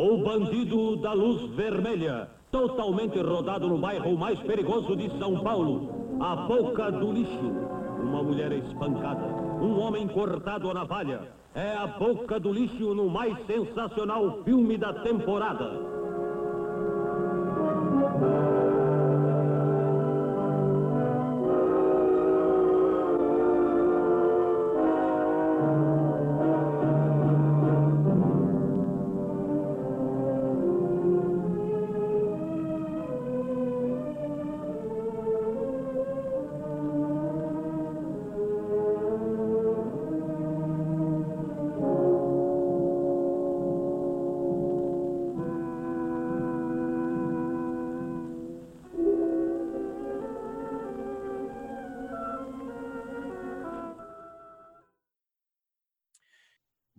O Bandido da Luz Vermelha, totalmente rodado no bairro mais perigoso de São Paulo, a Boca do Lixo. Uma mulher espancada, um homem cortado a navalha. É a Boca do Lixo no mais sensacional filme da temporada.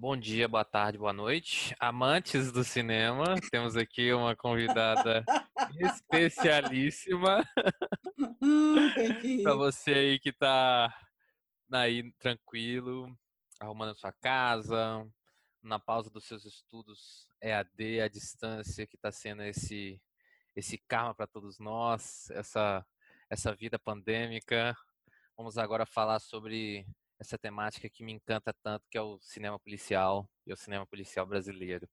Bom dia, boa tarde, boa noite. Amantes do cinema, temos aqui uma convidada especialíssima para você aí que está aí tranquilo, arrumando sua casa, na pausa dos seus estudos EAD, à distância, que está sendo esse esse karma para todos nós, essa essa vida pandêmica. Vamos agora falar sobre essa temática que me encanta tanto, que é o cinema policial e o cinema policial brasileiro.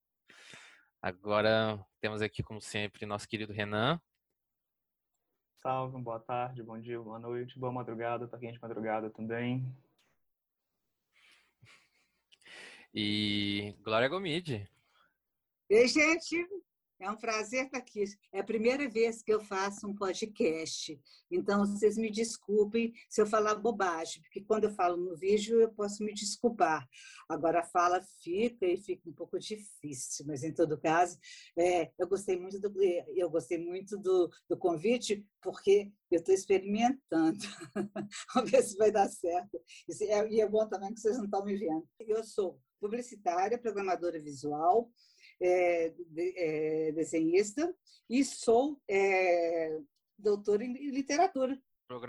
Agora temos aqui, como sempre, nosso querido Renan. Salve, boa tarde, bom dia, boa noite, boa madrugada, tá quente de madrugada também. E Glória Gomide. Ei, gente, é um prazer estar aqui. É a primeira vez que eu faço um podcast. Então, vocês me desculpem se eu falar bobagem, porque quando eu falo no vídeo eu posso me desculpar. Agora a fala fica e fica um pouco difícil, mas em todo caso, é, eu gostei muito do eu gostei muito do, do convite porque eu estou experimentando. Vamos ver se vai dar certo. É, e é bom também que vocês não estão me vendo. Eu sou publicitária, programadora visual, é, é, desenhista e sou é, doutora em literatura.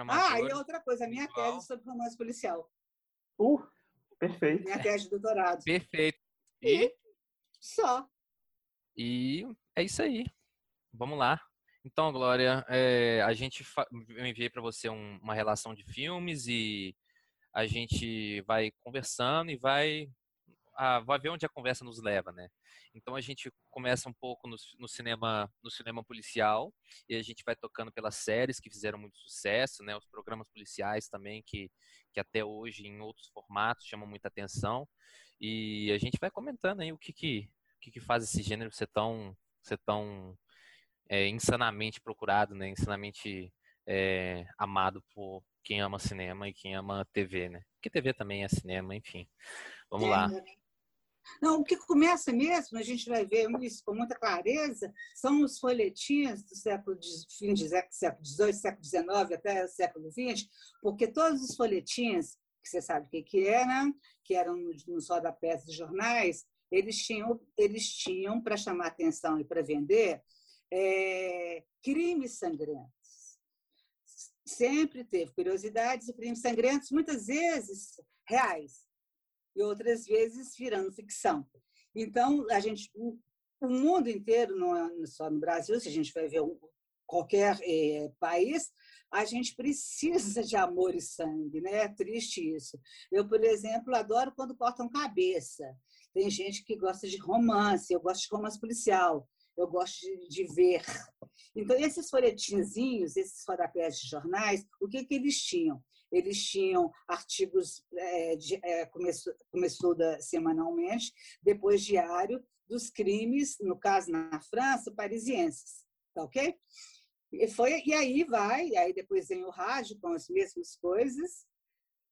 Ah, e outra coisa, a minha visual. tese sobre romance policial. Uh, perfeito. Minha tese de doutorado. Perfeito. E? e só. E é isso aí. Vamos lá. Então, Glória, é, a gente eu enviei para você um, uma relação de filmes e a gente vai conversando e vai a, vai ver onde a conversa nos leva, né? Então a gente começa um pouco no, no, cinema, no cinema policial e a gente vai tocando pelas séries que fizeram muito sucesso, né? Os programas policiais também que, que até hoje em outros formatos chamam muita atenção e a gente vai comentando aí o que que, o que, que faz esse gênero ser tão, ser tão é, insanamente procurado, né? Insanamente é, amado por quem ama cinema e quem ama TV, né? Porque TV também é cinema, enfim. Vamos é, lá. Não, o que começa mesmo, a gente vai ver isso com muita clareza, são os folhetins do século fim do século XVIII, século XIX até o século XX, porque todos os folhetins, que você sabe o que, que eram, que eram nos rodapés de jornais, eles tinham, eles tinham para chamar atenção e para vender, é, crimes sangrentos. Sempre teve curiosidades e crimes sangrentos, muitas vezes reais e outras vezes virando ficção. Então, a gente, o, mundo inteiro, não é só no Brasil, se a gente vai ver qualquer é, país, a gente precisa de amor e sangue, né? É triste isso. Eu, por exemplo, adoro quando cortam cabeça. Tem gente que gosta de romance, eu gosto de romance policial, eu gosto de, de ver. Então, esses folhetinzinhos, esses rodapés de jornais, o que, que eles tinham? Eles tinham artigos, é, de, é, começou, começou da, semanalmente, depois diário, dos crimes, no caso na França, parisienses, tá ok? E, foi, e aí vai, aí depois vem o rádio com as mesmas coisas,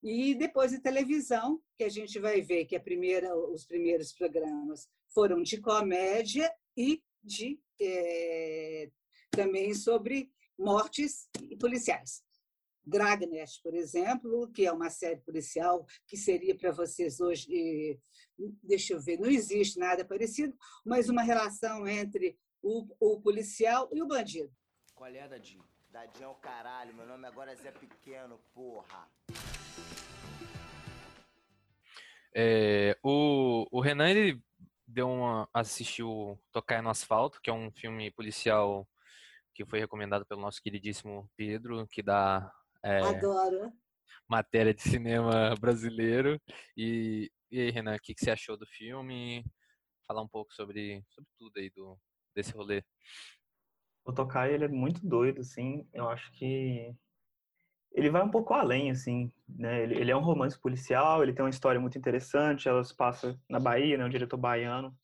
e depois a televisão, que a gente vai ver que a primeira, os primeiros programas foram de comédia e de é, também sobre mortes e policiais. Dragnet, por exemplo, que é uma série policial que seria para vocês hoje, deixa eu ver, não existe nada parecido, mas uma relação entre o, o policial e o bandido. Qual é, Dadinho? Dadinho é o caralho, meu nome agora é Zé Pequeno, porra. É, o, o Renan, ele deu uma assistiu Tocar no Asfalto, que é um filme policial que foi recomendado pelo nosso queridíssimo Pedro, que dá é, Adoro. matéria de cinema brasileiro. E, e aí, Renan, o que, que você achou do filme? Falar um pouco sobre, sobre tudo aí do, desse rolê. O Tokai, ele é muito doido, assim. Eu acho que ele vai um pouco além, assim, né? Ele, ele, é um romance policial, ele tem uma história muito interessante, ela se passa na Bahia, né? Um diretor baiano.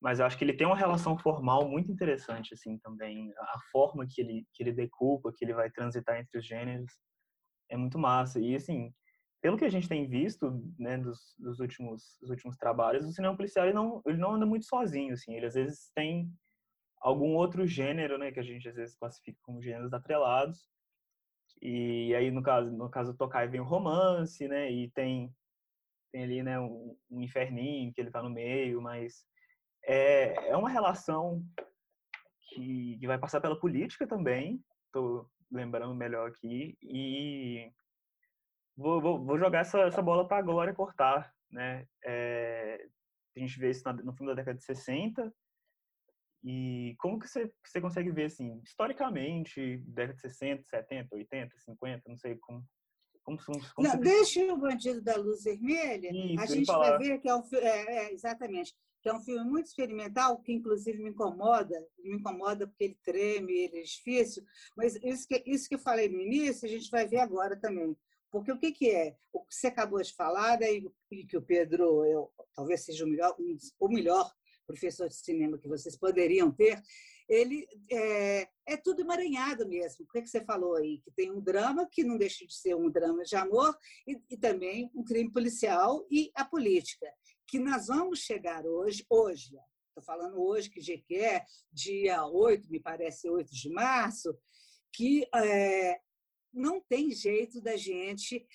Mas eu acho que ele tem uma relação formal muito interessante, assim, também. A forma que ele, que ele decupa, que ele vai transitar entre os gêneros, é muito massa. E, assim, pelo que a gente tem visto, né, dos, dos últimos, dos últimos trabalhos, o cinema policial, ele não, ele não anda muito sozinho, assim. Ele, às vezes, tem algum outro gênero, né, que a gente, às vezes, classifica como gêneros atrelados, e aí, no caso, no caso do Tokai vem o romance, né? E tem, tem ali, né, um, um inferninho que ele tá no meio, mas é, é uma relação que, que vai passar pela política também, tô lembrando melhor aqui, e vou, vou, vou jogar essa, essa bola para a Glória cortar, né? É, a gente vê isso no filme da década de 60, e como que você, você consegue ver, assim, historicamente, década de 60, 70, 80, 50, não sei como. como, como não, deixa o Bandido da Luz Vermelha. Isso, a gente vai ver que é um é, é, exatamente que é um filme muito experimental, que inclusive me incomoda, me incomoda porque ele treme, ele é difícil, mas isso que, isso que eu falei no início, a gente vai ver agora também. Porque o que, que é? O que você acabou de falar, daí, e que o Pedro, eu, talvez seja o melhor, o melhor professor de cinema que vocês poderiam ter, ele é, é tudo emaranhado mesmo. O que, é que você falou aí? Que tem um drama que não deixa de ser um drama de amor e, e também um crime policial e a política. Que nós vamos chegar hoje, hoje, estou falando hoje que que é, dia 8, me parece 8 de março, que é, não tem jeito da gente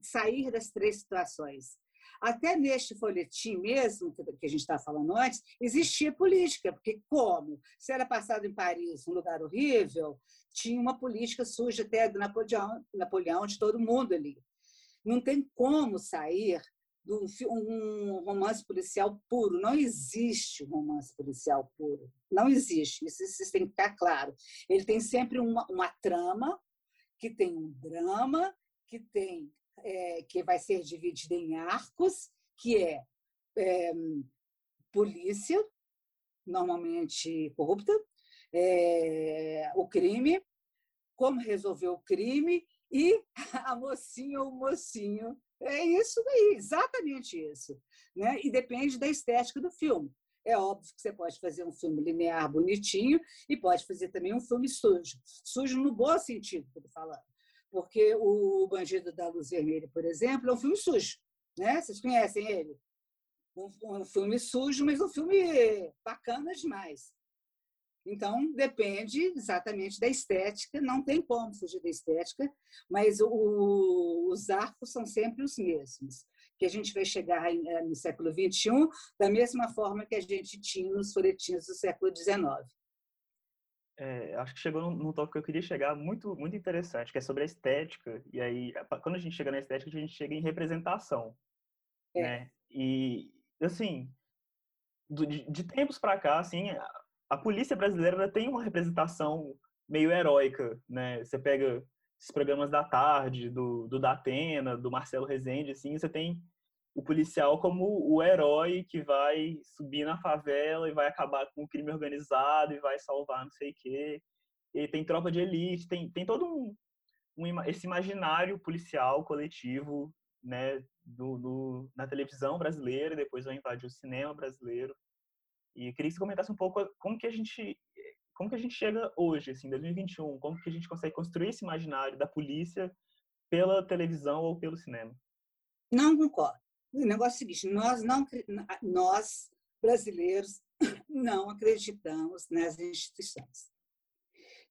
sair das três situações. Até neste folhetim mesmo, que a gente está falando antes, existia política, porque como? Se era passado em Paris, um lugar horrível, tinha uma política suja até do Napoleão, Napoleão de todo mundo ali. Não tem como sair de um romance policial puro. Não existe romance policial puro. Não existe. Isso, isso tem que ficar claro. Ele tem sempre uma, uma trama, que tem um drama, que tem é, que vai ser dividida em arcos, que é, é polícia, normalmente corrupta, é, o crime, como resolver o crime e a mocinha ou o mocinho. É isso daí, exatamente isso. Né? E depende da estética do filme. É óbvio que você pode fazer um filme linear bonitinho e pode fazer também um filme sujo. Sujo no bom sentido estou falando porque o Bandido da Luz Vermelha, por exemplo, é um filme sujo. Né? Vocês conhecem ele? Um, um filme sujo, mas um filme bacana demais. Então, depende exatamente da estética, não tem como fugir da estética, mas o, os arcos são sempre os mesmos. Que a gente vai chegar eh, no século XXI da mesma forma que a gente tinha nos folhetins do século XIX é, acho que chegou num, num tópico que eu queria chegar muito, muito interessante, que é sobre a estética. E aí, quando a gente chega na estética, a gente chega em representação. É. Né? E, assim, de, de tempos para cá, assim, a, polícia brasileira tem uma representação meio heróica, né? Você pega esses programas da tarde, do, do Datena, do Marcelo Rezende, assim, você tem o policial como o herói que vai subir na favela e vai acabar com o crime organizado e vai salvar não sei o quê. E tem tropa de elite, tem, tem todo um, um esse imaginário policial coletivo né, do, do, na televisão brasileira depois vai invadir o cinema brasileiro. E queria que você comentasse um pouco como que a gente como que a gente chega hoje, assim, 2021, como que a gente consegue construir esse imaginário da polícia pela televisão ou pelo cinema? Não concordo. O negócio é o seguinte: nós, não, nós brasileiros, não acreditamos nas instituições.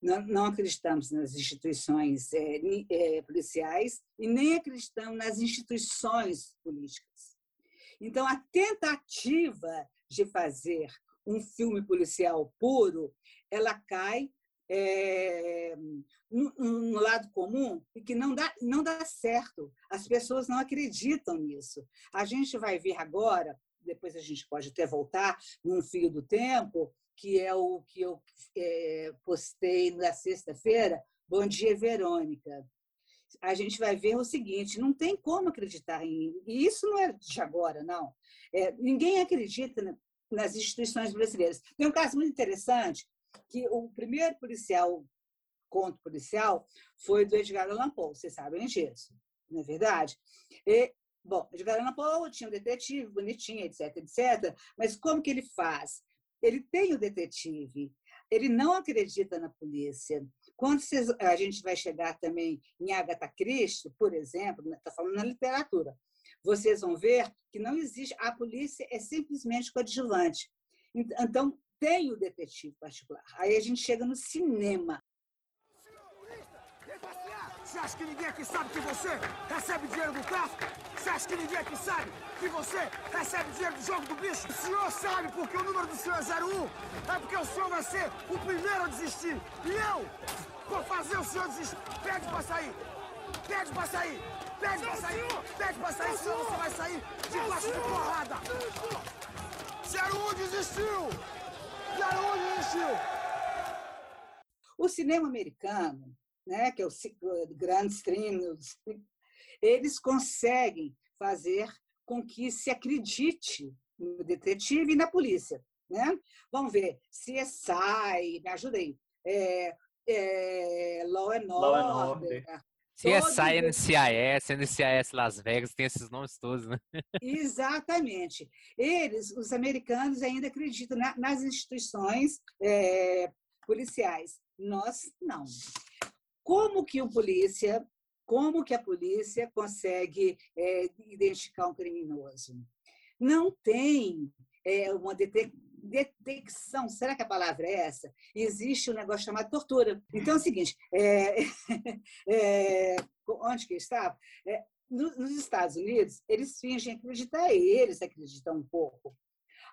Não, não acreditamos nas instituições é, é, policiais e nem acreditamos nas instituições políticas. Então, a tentativa de fazer um filme policial puro, ela cai é, um, lado comum e que não dá, não dá certo. As pessoas não acreditam nisso. A gente vai ver agora depois a gente pode até voltar num fio do tempo, que é o que eu é, postei na sexta-feira, Bom Dia, Verônica. A gente vai ver o seguinte: não tem como acreditar em. E isso não é de agora, não. É, ninguém acredita nas instituições brasileiras. Tem um caso muito interessante que o primeiro policial, conto policial, foi do Edgar Allan Poe, vocês sabem disso, não é verdade? E, bom, Edgar Allan Poe tinha um detetive bonitinho, etc, etc, mas como que ele faz? Ele tem o detetive, ele não acredita na polícia. Quando a gente vai chegar também em Agatha Christie, por exemplo, está né, falando na literatura, vocês vão ver que não existe, a polícia é simplesmente coadjuvante. Então, tem o detetive particular. Aí a gente chega no cinema. Você acha que ninguém aqui sabe que você recebe dinheiro do tráfico? Você acha que ninguém aqui sabe que você recebe dinheiro do jogo do bicho? O senhor sabe porque o número do senhor é 01? É porque o senhor vai ser o primeiro a desistir. E eu vou fazer o senhor desistir. Pede pra sair. Pede pra sair. Pede pra sair. Pede pra sair, senão você vai sair debaixo de porrada. 01 desistiu. 01 desistiu. O cinema americano né, que é o Grand Stream, eles conseguem fazer com que se acredite no detetive e na polícia. Né? Vamos ver, CSI, me ajuda aí, é, é, Law and Law Order. CSI, NCIS, NCIS Las Vegas, tem esses nomes todos, né? Exatamente. Eles, os americanos, ainda acreditam nas instituições é, policiais. Nós, não. Como que o polícia, como que a polícia consegue é, identificar um criminoso? Não tem é, uma detecção, será que a palavra é essa? Existe um negócio chamado tortura. Então é o seguinte, é, é, onde que estava? É, nos Estados Unidos, eles fingem acreditar, eles acreditam um pouco.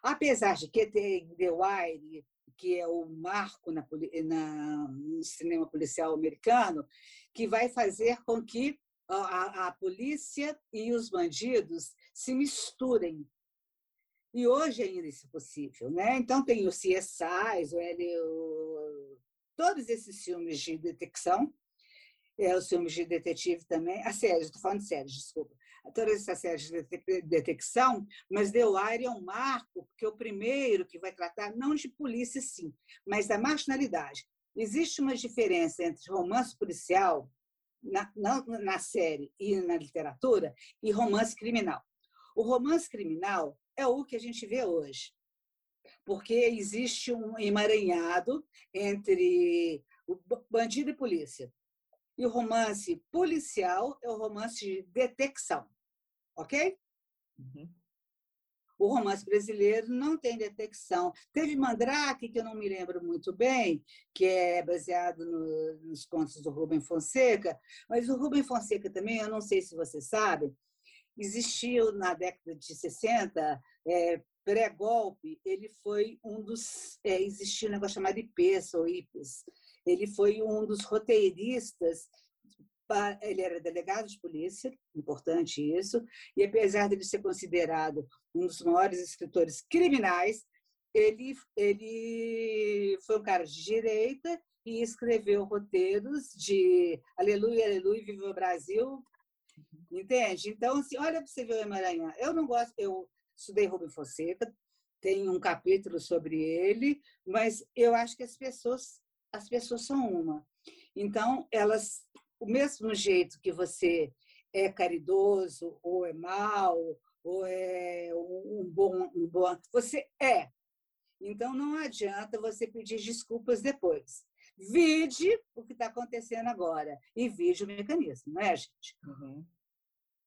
Apesar de que tem The Wire, que é o marco na, na, no cinema policial americano, que vai fazer com que a, a, polícia e os bandidos se misturem. E hoje ainda isso é possível. Né? Então, tem o CSI, o, L, o, todos esses filmes de detecção, é, os filmes de detetive também, a série, estou falando de desculpa, todas essas séries de detecção, mas Wire é um marco, porque é o primeiro que vai tratar não de polícia, sim, mas da marginalidade. Existe uma diferença entre romance policial, na, na, na série e na literatura, e romance criminal. O romance criminal é o que a gente vê hoje, porque existe um emaranhado entre o bandido e polícia. E o romance policial é o romance de detecção, ok? Uhum. O romance brasileiro não tem detecção. Teve Mandrake, que eu não me lembro muito bem, que é baseado no, nos contos do Rubem Fonseca, mas o Rubem Fonseca também, eu não sei se você sabe, existiu na década de 60, é, pré-golpe, ele foi um dos. É, existia um negócio chamado IPES ou IPES, ele foi um dos roteiristas ele era delegado de polícia, importante isso, e apesar de ele ser considerado um dos maiores escritores criminais, ele, ele foi um cara de direita e escreveu roteiros de Aleluia, Aleluia, Viva o Brasil, entende? Então, assim, olha para você ver o Emaranhado. Eu não gosto, eu estudei Rubem Fonseca, tem um capítulo sobre ele, mas eu acho que as pessoas as pessoas são uma. Então, elas, o mesmo jeito que você é caridoso, ou é mal, ou é um bom, um bom. Você é. Então, não adianta você pedir desculpas depois. Vide o que está acontecendo agora e vide o mecanismo, não é, gente? Uhum.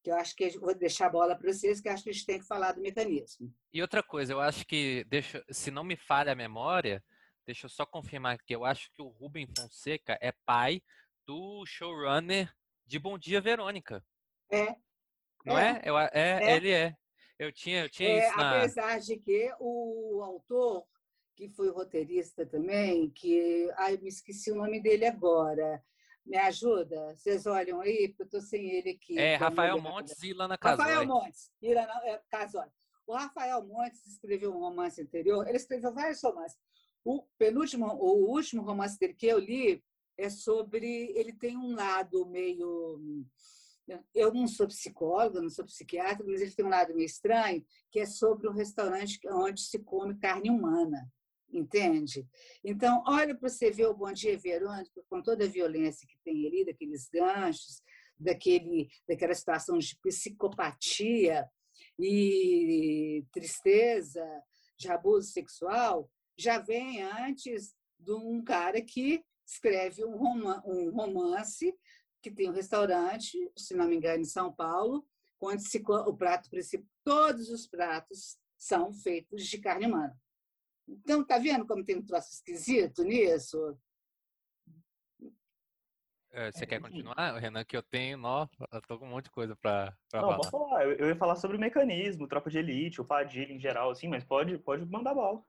Que eu acho que vou deixar a bola para vocês, que acho que a gente tem que falar do mecanismo. E outra coisa, eu acho que, deixa, se não me falha a memória, Deixa eu só confirmar aqui. Eu acho que o Rubem Fonseca é pai do showrunner de Bom Dia Verônica. É. Não é? é? É, é, ele é. Eu tinha, eu tinha é, isso na... Apesar de que o autor, que foi roteirista também, que... Ai, me esqueci o nome dele agora. Me ajuda? Vocês olham aí, porque eu estou sem ele aqui. É, Rafael Montes e Ilana Casoy. Rafael Montes e Ilana é, Casoy. O Rafael Montes escreveu um romance anterior, ele escreveu vários romances. O penúltimo, o último romance dele que eu li é sobre. Ele tem um lado meio. Eu não sou psicóloga, não sou psiquiatra, mas ele tem um lado meio estranho, que é sobre um restaurante onde se come carne humana entende? Então, olha para você ver o Bom Dia Verônica, com toda a violência que tem ali, daqueles ganchos, daquele, daquela situação de psicopatia e tristeza, de abuso sexual, já vem antes de um cara que escreve um, romance que tem um restaurante, se não me engano, em São Paulo, onde se, o prato principal, todos os pratos são feitos de carne humana. Então, tá vendo como tem um troço esquisito nisso? É, você quer continuar, Renan? Que eu tenho, nó, eu tô com um monte de coisa para falar. Não, falar. Eu, eu ia falar sobre o mecanismo, tropa de elite, o Padilha em geral, assim, mas pode, pode mandar bola.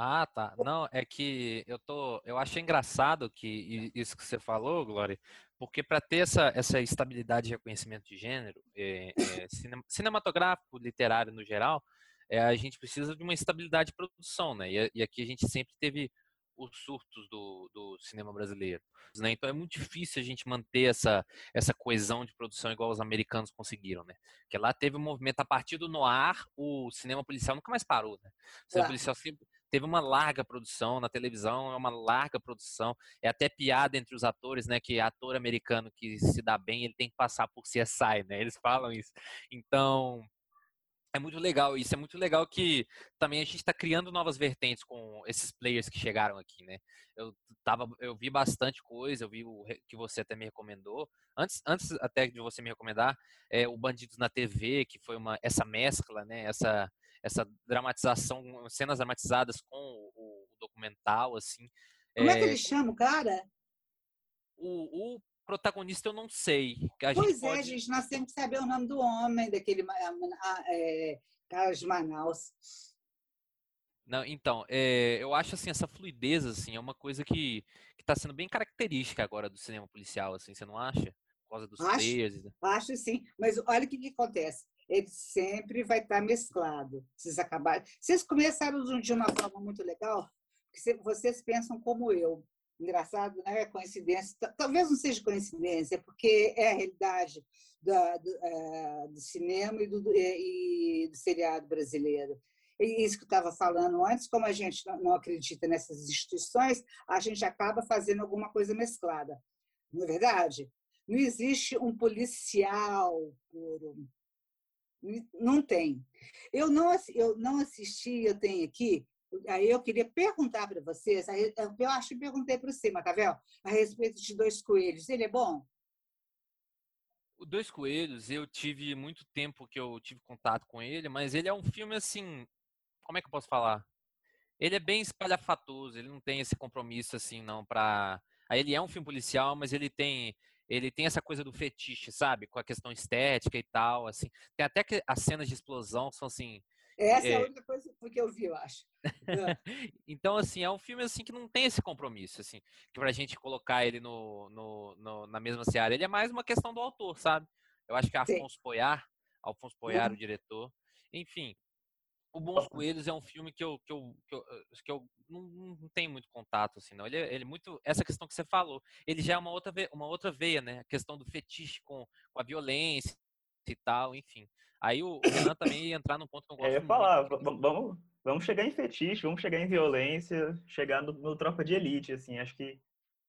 Ah, tá. Não, é que eu tô, eu achei engraçado que isso que você falou, Glória, porque para ter essa, essa estabilidade de reconhecimento de gênero, é, é, cinematográfico, literário no geral, é, a gente precisa de uma estabilidade de produção, né? E, e aqui a gente sempre teve os surtos do, do cinema brasileiro. Né? Então é muito difícil a gente manter essa, essa coesão de produção igual os americanos conseguiram, né? Porque lá teve um movimento, a partir do noir, o cinema policial nunca mais parou, né? O cinema policial sempre teve uma larga produção na televisão, é uma larga produção. É até piada entre os atores, né? Que ator americano que se dá bem, ele tem que passar por CSI, né? Eles falam isso. Então, é muito legal. Isso é muito legal que também a gente está criando novas vertentes com esses players que chegaram aqui, né? Eu tava, eu vi bastante coisa, eu vi o que você até me recomendou. Antes, antes até de você me recomendar, é o Bandidos na TV, que foi uma essa mescla, né? Essa essa dramatização, cenas dramatizadas com o, o documental, assim. Como é, é que ele chama, cara? O, o protagonista eu não sei. A pois é, pode... gente, nós temos que saber o nome do homem, daquele é, cara de Manaus. Não, então, é, eu acho assim essa fluidez assim é uma coisa que está sendo bem característica agora do cinema policial, assim, você não acha? Por causa dos acho, players. Acho sim, mas olha o que, que acontece. Ele sempre vai estar tá mesclado. Vocês acabaram. Vocês começaram de uma forma muito legal, porque vocês pensam como eu engraçado, né? Coincidência, talvez não seja coincidência, porque é a realidade da, do, é, do, cinema e do, e do seriado brasileiro. Isso que eu estava falando antes, como a gente não acredita nessas instituições, a gente acaba fazendo alguma coisa mesclada. Não é verdade? Não existe um policial puro. Não tem. Eu não, eu não assisti, eu tenho aqui Aí eu queria perguntar para vocês, eu acho que perguntei para você, Macavel, a respeito de Dois Coelhos. Ele é bom? O Dois Coelhos, eu tive muito tempo que eu tive contato com ele, mas ele é um filme assim, como é que eu posso falar? Ele é bem espalhafatoso, ele não tem esse compromisso assim não para ele é um filme policial, mas ele tem ele tem essa coisa do fetiche, sabe? Com a questão estética e tal, assim. Tem até que as cenas de explosão são assim, essa é, é a única coisa que eu vi, eu acho. então, assim, é um filme assim que não tem esse compromisso, assim, que pra gente colocar ele no, no, no na mesma seara. Ele é mais uma questão do autor, sabe? Eu acho que é Afonso Poiar, Alfonso Poiar, uhum. o diretor. Enfim, o Bons Coelhos é um filme que eu, que eu, que eu, que eu não, não tenho muito contato, assim, não. Ele, é, ele é muito. Essa questão que você falou, ele já é uma outra, uma outra veia, né? A questão do fetiche com, com a violência e tal, enfim. Aí o Renan também ia entrar num ponto que eu gosto é, eu ia falar, vamos, vamos chegar em fetiche, vamos chegar em violência, chegar no, no Tropa de Elite, assim, acho que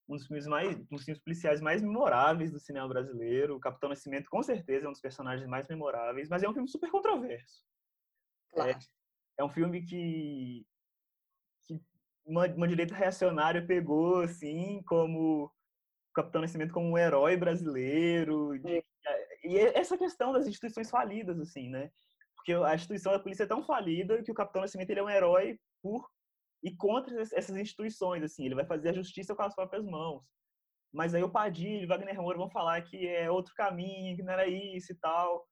um dos filmes mais, um dos filmes policiais mais memoráveis do cinema brasileiro. O Capitão Nascimento, com certeza, é um dos personagens mais memoráveis, mas é um filme super controverso. Claro. É, é um filme que, que uma, uma direita reacionária pegou, assim, como o Capitão Nascimento como um herói brasileiro, de, e essa questão das instituições falidas, assim, né? Porque a instituição da polícia é tão falida que o Capitão Nascimento ele é um herói por e contra essas instituições, assim. Ele vai fazer a justiça com as próprias mãos. Mas aí o Padilha e o Wagner Moura vão falar que é outro caminho, que não era isso e tal.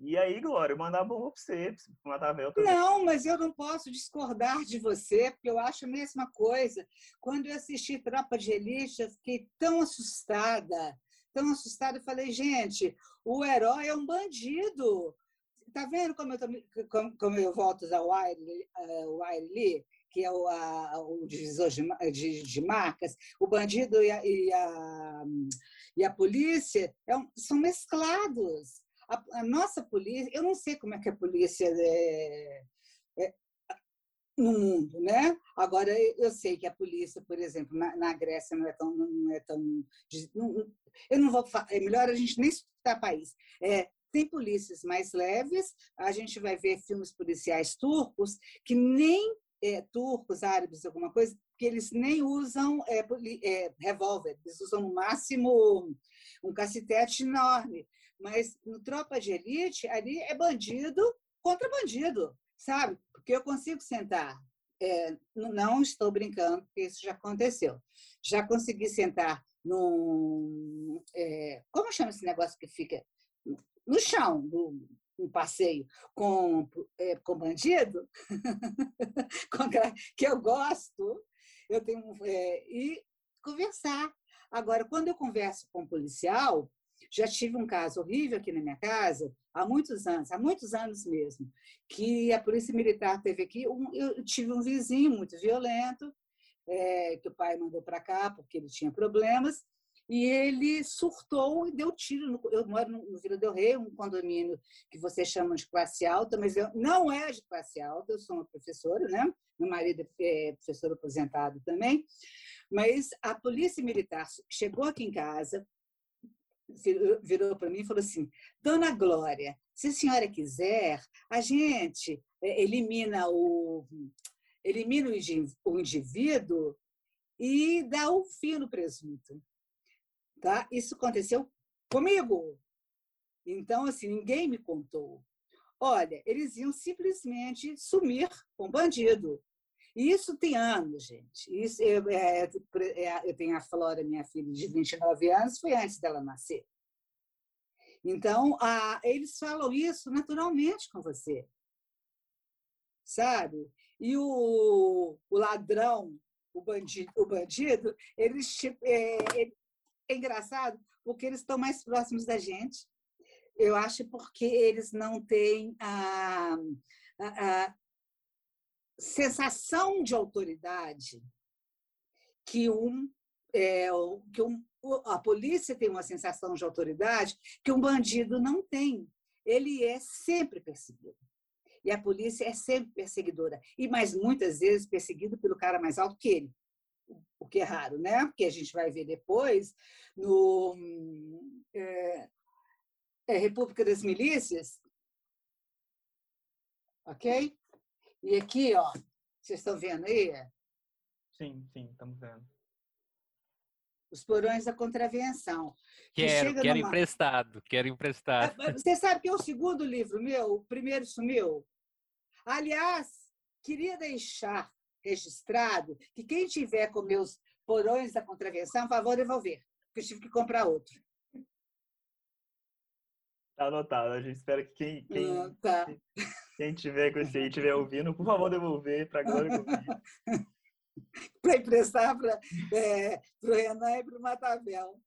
E aí, Glória, eu mandar bom pra você, pra matar também. Não, mas eu não posso discordar de você, porque eu acho a mesma coisa. Quando eu assisti Tropa de Elite, eu fiquei tão assustada tão assustada. Eu falei, gente, o herói é um bandido. tá vendo como eu, tô, como, como eu volto ao Wiley, Wiley que é o, a, o divisor de, de, de, marcas, o bandido e a, e a, e a polícia é um, são mesclados. A, a, nossa polícia, eu não sei como é que a polícia é, é, no mundo, né? Agora eu sei que a polícia, por exemplo, na, na Grécia não é tão, não é tão, não, eu não vou, é melhor a gente nem citar país. É, tem polícias mais leves, a gente vai ver filmes policiais turcos que nem é, turcos, árabes, alguma coisa, que eles nem usam é, é, revólver, eles usam no máximo um cacetete enorme. Mas no Tropa de Elite, ali é bandido contra bandido, sabe? Porque eu consigo sentar. É, não estou brincando, porque isso já aconteceu. Já consegui sentar num. É, como chama esse negócio que fica no chão um passeio com, é, com bandido, que eu gosto, eu tenho é, e conversar. Agora, quando eu converso com um policial, já tive um caso horrível aqui na minha casa, há muitos anos, há muitos anos mesmo, que a Polícia Militar teve aqui. Um, eu tive um vizinho muito violento, é, que o pai mandou para cá porque ele tinha problemas, e ele surtou e deu tiro. No, eu moro no Vila Del Rey, um condomínio que vocês chamam de classe alta, mas eu, não é de classe alta, eu sou uma professora, né? Meu marido é professor aposentado também. Mas a polícia militar chegou aqui em casa, virou para mim e falou assim: Dona Glória, se a senhora quiser, a gente é, elimina o elimina o indivíduo e dá o um fio no presunto. Tá? Isso aconteceu comigo. Então, assim, ninguém me contou. Olha, eles iam simplesmente sumir com bandido. Isso tem anos, gente. Isso, eu, é, é, eu tenho a Flora, minha filha de 29 anos, foi antes dela nascer. Então, a, eles falam isso naturalmente com você. Sabe? E o, o ladrão, o bandido, o bandido eles, é, é engraçado porque eles estão mais próximos da gente. Eu acho porque eles não têm a, a, a sensação de autoridade que um, é, que um a polícia tem uma sensação de autoridade que um bandido não tem. Ele é sempre perseguido. E a polícia é sempre perseguidora. E mais muitas vezes perseguido pelo cara mais alto que ele o que é raro, né? Porque a gente vai ver depois no é, é República das Milícias, ok? E aqui, ó, vocês estão vendo aí? Sim, sim, estamos vendo. Os porões da contravenção. Quero, que quero numa... emprestado, quero emprestado. É, você sabe que é o segundo livro meu, o primeiro sumiu. Aliás, queria deixar registrado que quem tiver com meus porões da contravenção, por favor, devolver, porque eu tive que comprar outro. Tá anotado. A gente espera que quem, quem, ah, tá. Quem tiver com esse aí estiver ouvindo, por favor, devolver para a Glória Para emprestar para é, o Renan e para o Matavel.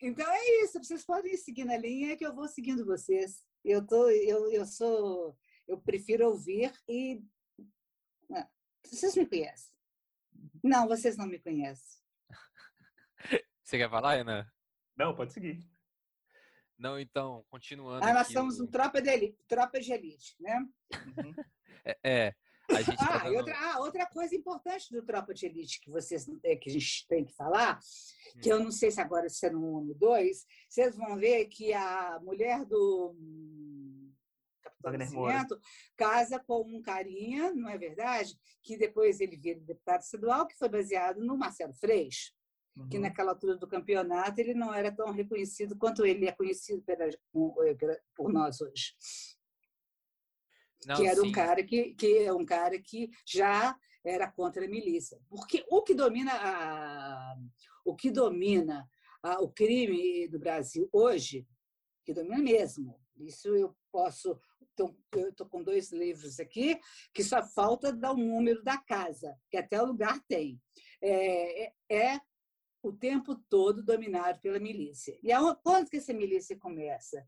então é isso. Vocês podem seguir na linha que eu vou seguindo vocês. Eu, tô, eu, eu sou. Eu prefiro ouvir e vocês me conhecem? Não, vocês não me conhecem. Você quer falar, Ana? Não, pode seguir. Não, então, continuando. Ah, nós somos o... um tropa de elite, tropa de elite né? Uhum. é, é, a gente tá ah, tá dando... outra, ah, outra coisa importante do tropa de elite que vocês é, que a gente tem que falar, hum. que eu não sei se agora se é no 1 ou no 2, vocês vão ver que a mulher do Capitão Nascimento, casa com um carinha, não é verdade? Que depois ele vira deputado estadual, que foi baseado no Marcelo Freixo, uhum. que naquela altura do campeonato ele não era tão reconhecido quanto ele é conhecido por nós hoje. Não, que era sim. um cara que, que é um cara que já era contra a milícia. Porque o que domina a, o que domina a, o crime do Brasil hoje, que domina mesmo, isso eu posso. Então, eu estou com dois livros aqui, que só falta dar o número da casa, que até o lugar tem. É, é, é o tempo todo dominado pela milícia. E aonde, quando que essa milícia começa?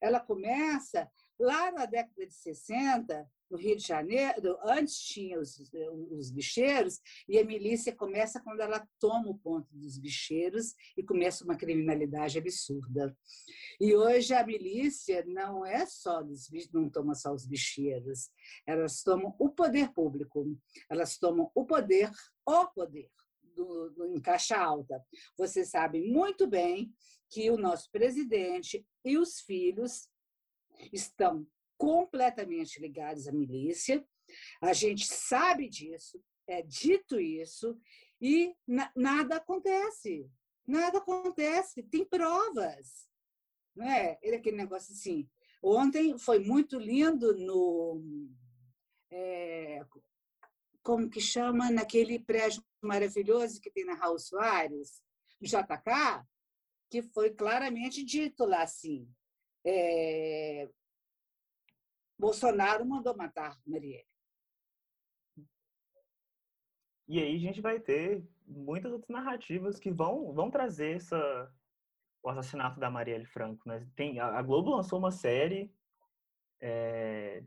Ela começa lá na década de 60, no Rio de Janeiro, antes tinha os, os bicheiros, e a milícia começa quando ela toma o ponto dos bicheiros e começa uma criminalidade absurda. E hoje a milícia não é só dos não toma só os bicheiros, elas tomam o poder público, elas tomam o poder, o poder do, do, em caixa alta. Você sabe muito bem que o nosso presidente e os filhos estão completamente ligados à milícia. A gente sabe disso, é dito isso, e na, nada acontece. Nada acontece, tem provas. Não é? Ele aquele negócio assim. Ontem foi muito lindo no. É, como que chama? Naquele prédio maravilhoso que tem na Raul Soares, no JK, que foi claramente dito lá assim. É, Bolsonaro mandou matar Marielle. E aí a gente vai ter muitas outras narrativas que vão, vão trazer essa, o assassinato da Marielle Franco. Né? Tem, a Globo lançou uma série é,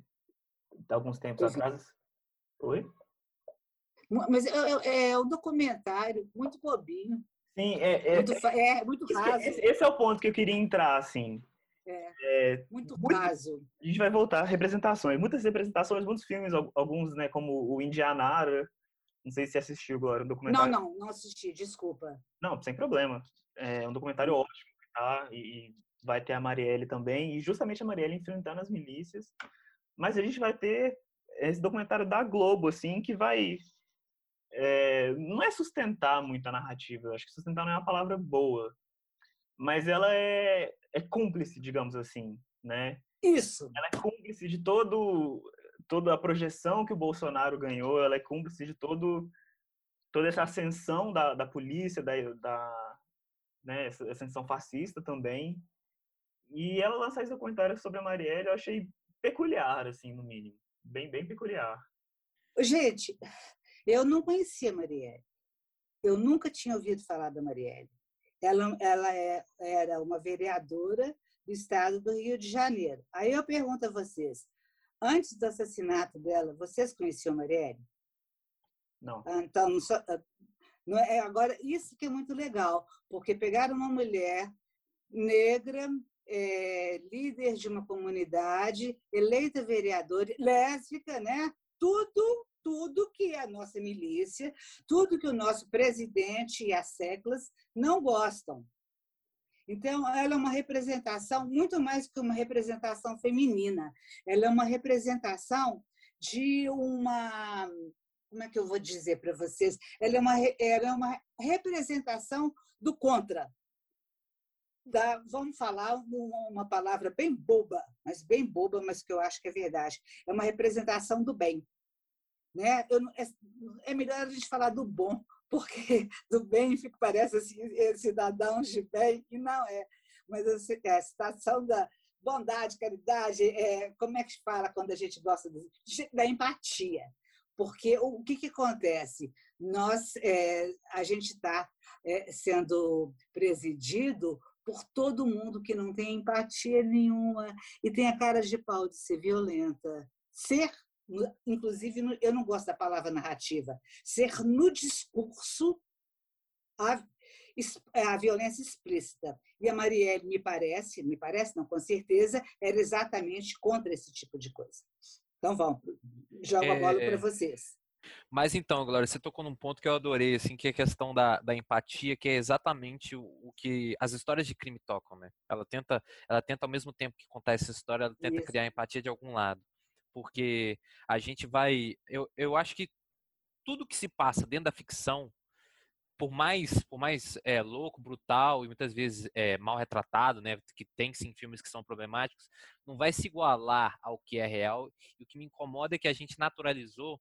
alguns tempos Sim. atrás. Oi? Mas é, é um documentário muito bobinho. Sim, é, é, muito, é, muito raso. Esse, esse, é o ponto que eu queria entrar, assim. É, é muito, muito raso. A gente vai voltar representações. Muitas representações, muitos filmes, alguns, né, como o Indianara. Não sei se você assistiu agora, um documentário. Não, não, não assisti, desculpa. Não, sem problema. É um documentário hum. ótimo, tá? E, vai ter a Marielle também, e justamente a Marielle enfrentando as milícias. Mas a gente vai ter esse documentário da Globo, assim, que vai. É, não é sustentar muito a narrativa, acho que sustentar não é uma palavra boa, mas ela é, é cúmplice, digamos assim, né? Isso. Ela é cúmplice de todo toda a projeção que o Bolsonaro ganhou, ela é cúmplice de todo toda essa ascensão da, da polícia, da, da né, essa ascensão fascista também. E ela lançar esse documentário sobre a Marielle, eu achei peculiar, assim, no mínimo. Bem, bem peculiar. Gente, eu não conhecia a Marielle. Eu nunca tinha ouvido falar da Marielle. Ela, ela é, era uma vereadora do estado do Rio de Janeiro. Aí eu pergunto a vocês, antes do assassinato dela, vocês conheciam a Marielle? Não. Ah, então, só, ah, não é, agora, isso que é muito legal, porque pegaram uma mulher negra, é, líder de uma comunidade, eleita vereadora, lésbica, né? Tudo tudo que a nossa milícia, tudo que o nosso presidente e as seclas não gostam. Então, ela é uma representação muito mais que uma representação feminina. Ela é uma representação de uma. Como é que eu vou dizer para vocês? Ela é, uma, ela é uma representação do contra. Da, vamos falar uma palavra bem boba, mas bem boba, mas que eu acho que é verdade. É uma representação do bem. Né? Eu, é, é melhor a gente falar do bom, porque do bem parece assim, cidadãos de bem, e não é. Mas assim, é, a situação da bondade, caridade, é, como é que se fala quando a gente gosta do, da empatia? Porque o que, que acontece? Nós, é, a gente está é, sendo presidido por todo mundo que não tem empatia nenhuma e tem a cara de pau de ser violenta. Ser inclusive eu não gosto da palavra narrativa, ser no discurso a, a violência explícita. E a Marielle, me parece, me parece, não, com certeza, era exatamente contra esse tipo de coisa. Então vamos, jogo a bola para é. vocês. Mas então, Glória, você tocou num ponto que eu adorei, assim, que é a questão da, da empatia, que é exatamente o, o, que as histórias de crime tocam, né? Ela tenta, ela tenta ao mesmo tempo que contar essa história, ela tenta Isso. criar empatia de algum lado porque a gente vai. Eu, eu acho que tudo que se passa dentro da ficção, por mais, por mais é, louco, brutal e muitas vezes é, mal retratado, né, que tem sim filmes que são problemáticos, não vai se igualar ao que é real. E o que me incomoda é que a gente naturalizou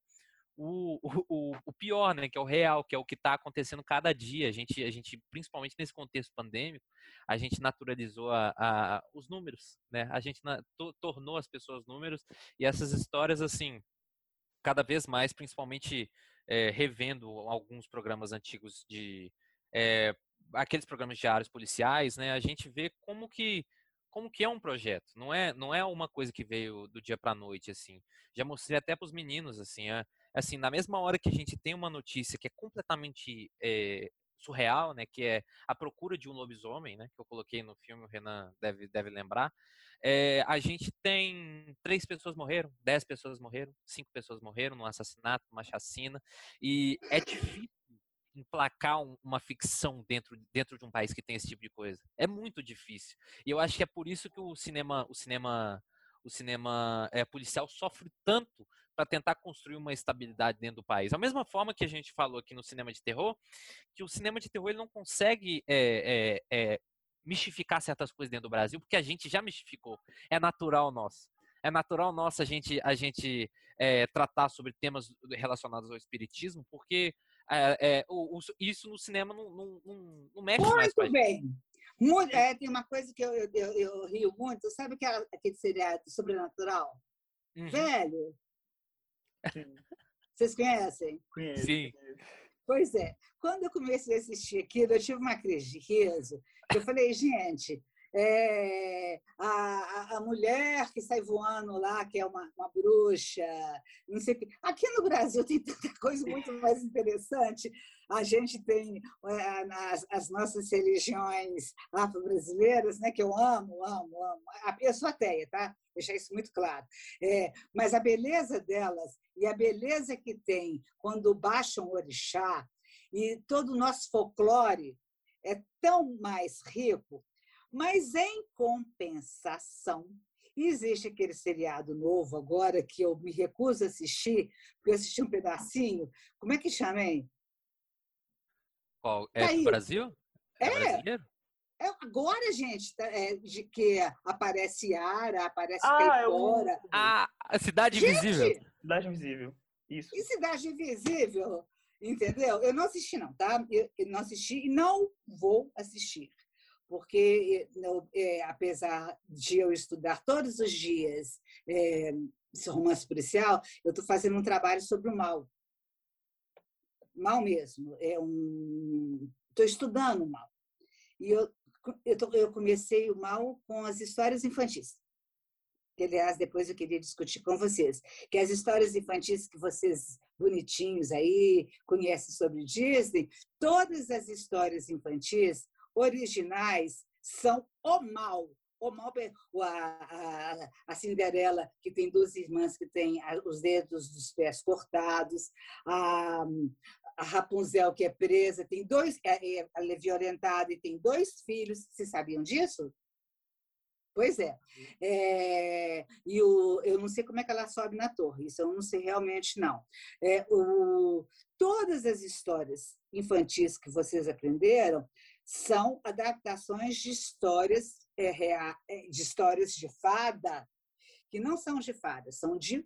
o, o, o pior, né, que é o real, que é o que está acontecendo cada dia. A gente, a gente, principalmente nesse contexto pandêmico, a gente naturalizou a, a os números, né? A gente na, to, tornou as pessoas números e essas histórias, assim, cada vez mais, principalmente é, revendo alguns programas antigos de é, aqueles programas diários policiais, né, a gente vê como que como que é um projeto. Não é não é uma coisa que veio do dia para a noite assim. Já mostrei até para os meninos assim, é, assim na mesma hora que a gente tem uma notícia que é completamente é, surreal, né, que é a procura de um lobisomem, né, que eu coloquei no filme, o Renan deve, deve lembrar. É, a gente tem três pessoas morreram, dez pessoas morreram, cinco pessoas morreram num assassinato, numa chacina, e é difícil emplacar uma ficção dentro, dentro de um país que tem esse tipo de coisa. É muito difícil. E eu acho que é por isso que o cinema, o cinema, o cinema é, policial sofre tanto para tentar construir uma estabilidade dentro do país. Da mesma forma que a gente falou aqui no cinema de terror, que o cinema de terror ele não consegue é, é, é, mistificar certas coisas dentro do Brasil, porque a gente já mistificou. É natural nosso. É natural nosso a gente, a gente é, tratar sobre temas relacionados ao espiritismo, porque é, é, o, o, isso no cinema não, não, não, não mexe muito mais com bem. Muito, é, tem uma coisa que eu, eu, eu, eu rio muito, sabe aquela, aquele seriado sobrenatural? Uhum. Velho. Vocês conhecem? Conheço. Sim. Pois é. Quando eu comecei a assistir aquilo, eu tive uma crise de riso. Eu falei, gente, é, a, a, mulher que sai voando lá, que é uma, uma bruxa, não sei o quê. Aqui no Brasil tem tanta coisa muito mais interessante. A gente tem é, as, as, nossas religiões afro-brasileiras, né, que eu amo, amo, amo. Eu sou ateia, tá? Deixar isso muito claro. É, mas a beleza delas e a beleza que tem quando baixam o orixá e todo o nosso folclore é tão mais rico mas, em compensação, existe aquele seriado novo agora que eu me recuso a assistir, porque eu assisti um pedacinho. Como é que chama, hein? Qual? É do Brasil? É, é, é agora, gente, tá, é, de que aparece Ara, aparece ah. É ah, a Cidade gente, Invisível. Cidade Invisível. Isso. E Cidade Invisível, entendeu? Eu não assisti, não, tá? Eu, eu não assisti e não vou assistir porque é, apesar de eu estudar todos os dias é, esse romance policial, eu estou fazendo um trabalho sobre o mal. Mal mesmo. É um... Estou estudando o mal. E eu, eu, tô, eu comecei o mal com as histórias infantis. Que, aliás, depois eu queria discutir com vocês. Que as histórias infantis que vocês, bonitinhos aí, conhecem sobre Disney, todas as histórias infantis originais são o mal. O mal, a, a, a Cinderela, que tem duas irmãs que têm os dedos dos pés cortados, a, a Rapunzel, que é presa, tem dois, é, é, ela é violentada e tem dois filhos. Vocês sabiam disso? Pois é. é. e o, eu não sei como é que ela sobe na torre, isso eu não sei realmente, não. É, o, todas as histórias infantis que vocês aprenderam são adaptações de histórias é, é, de histórias de fada que não são de fada, são de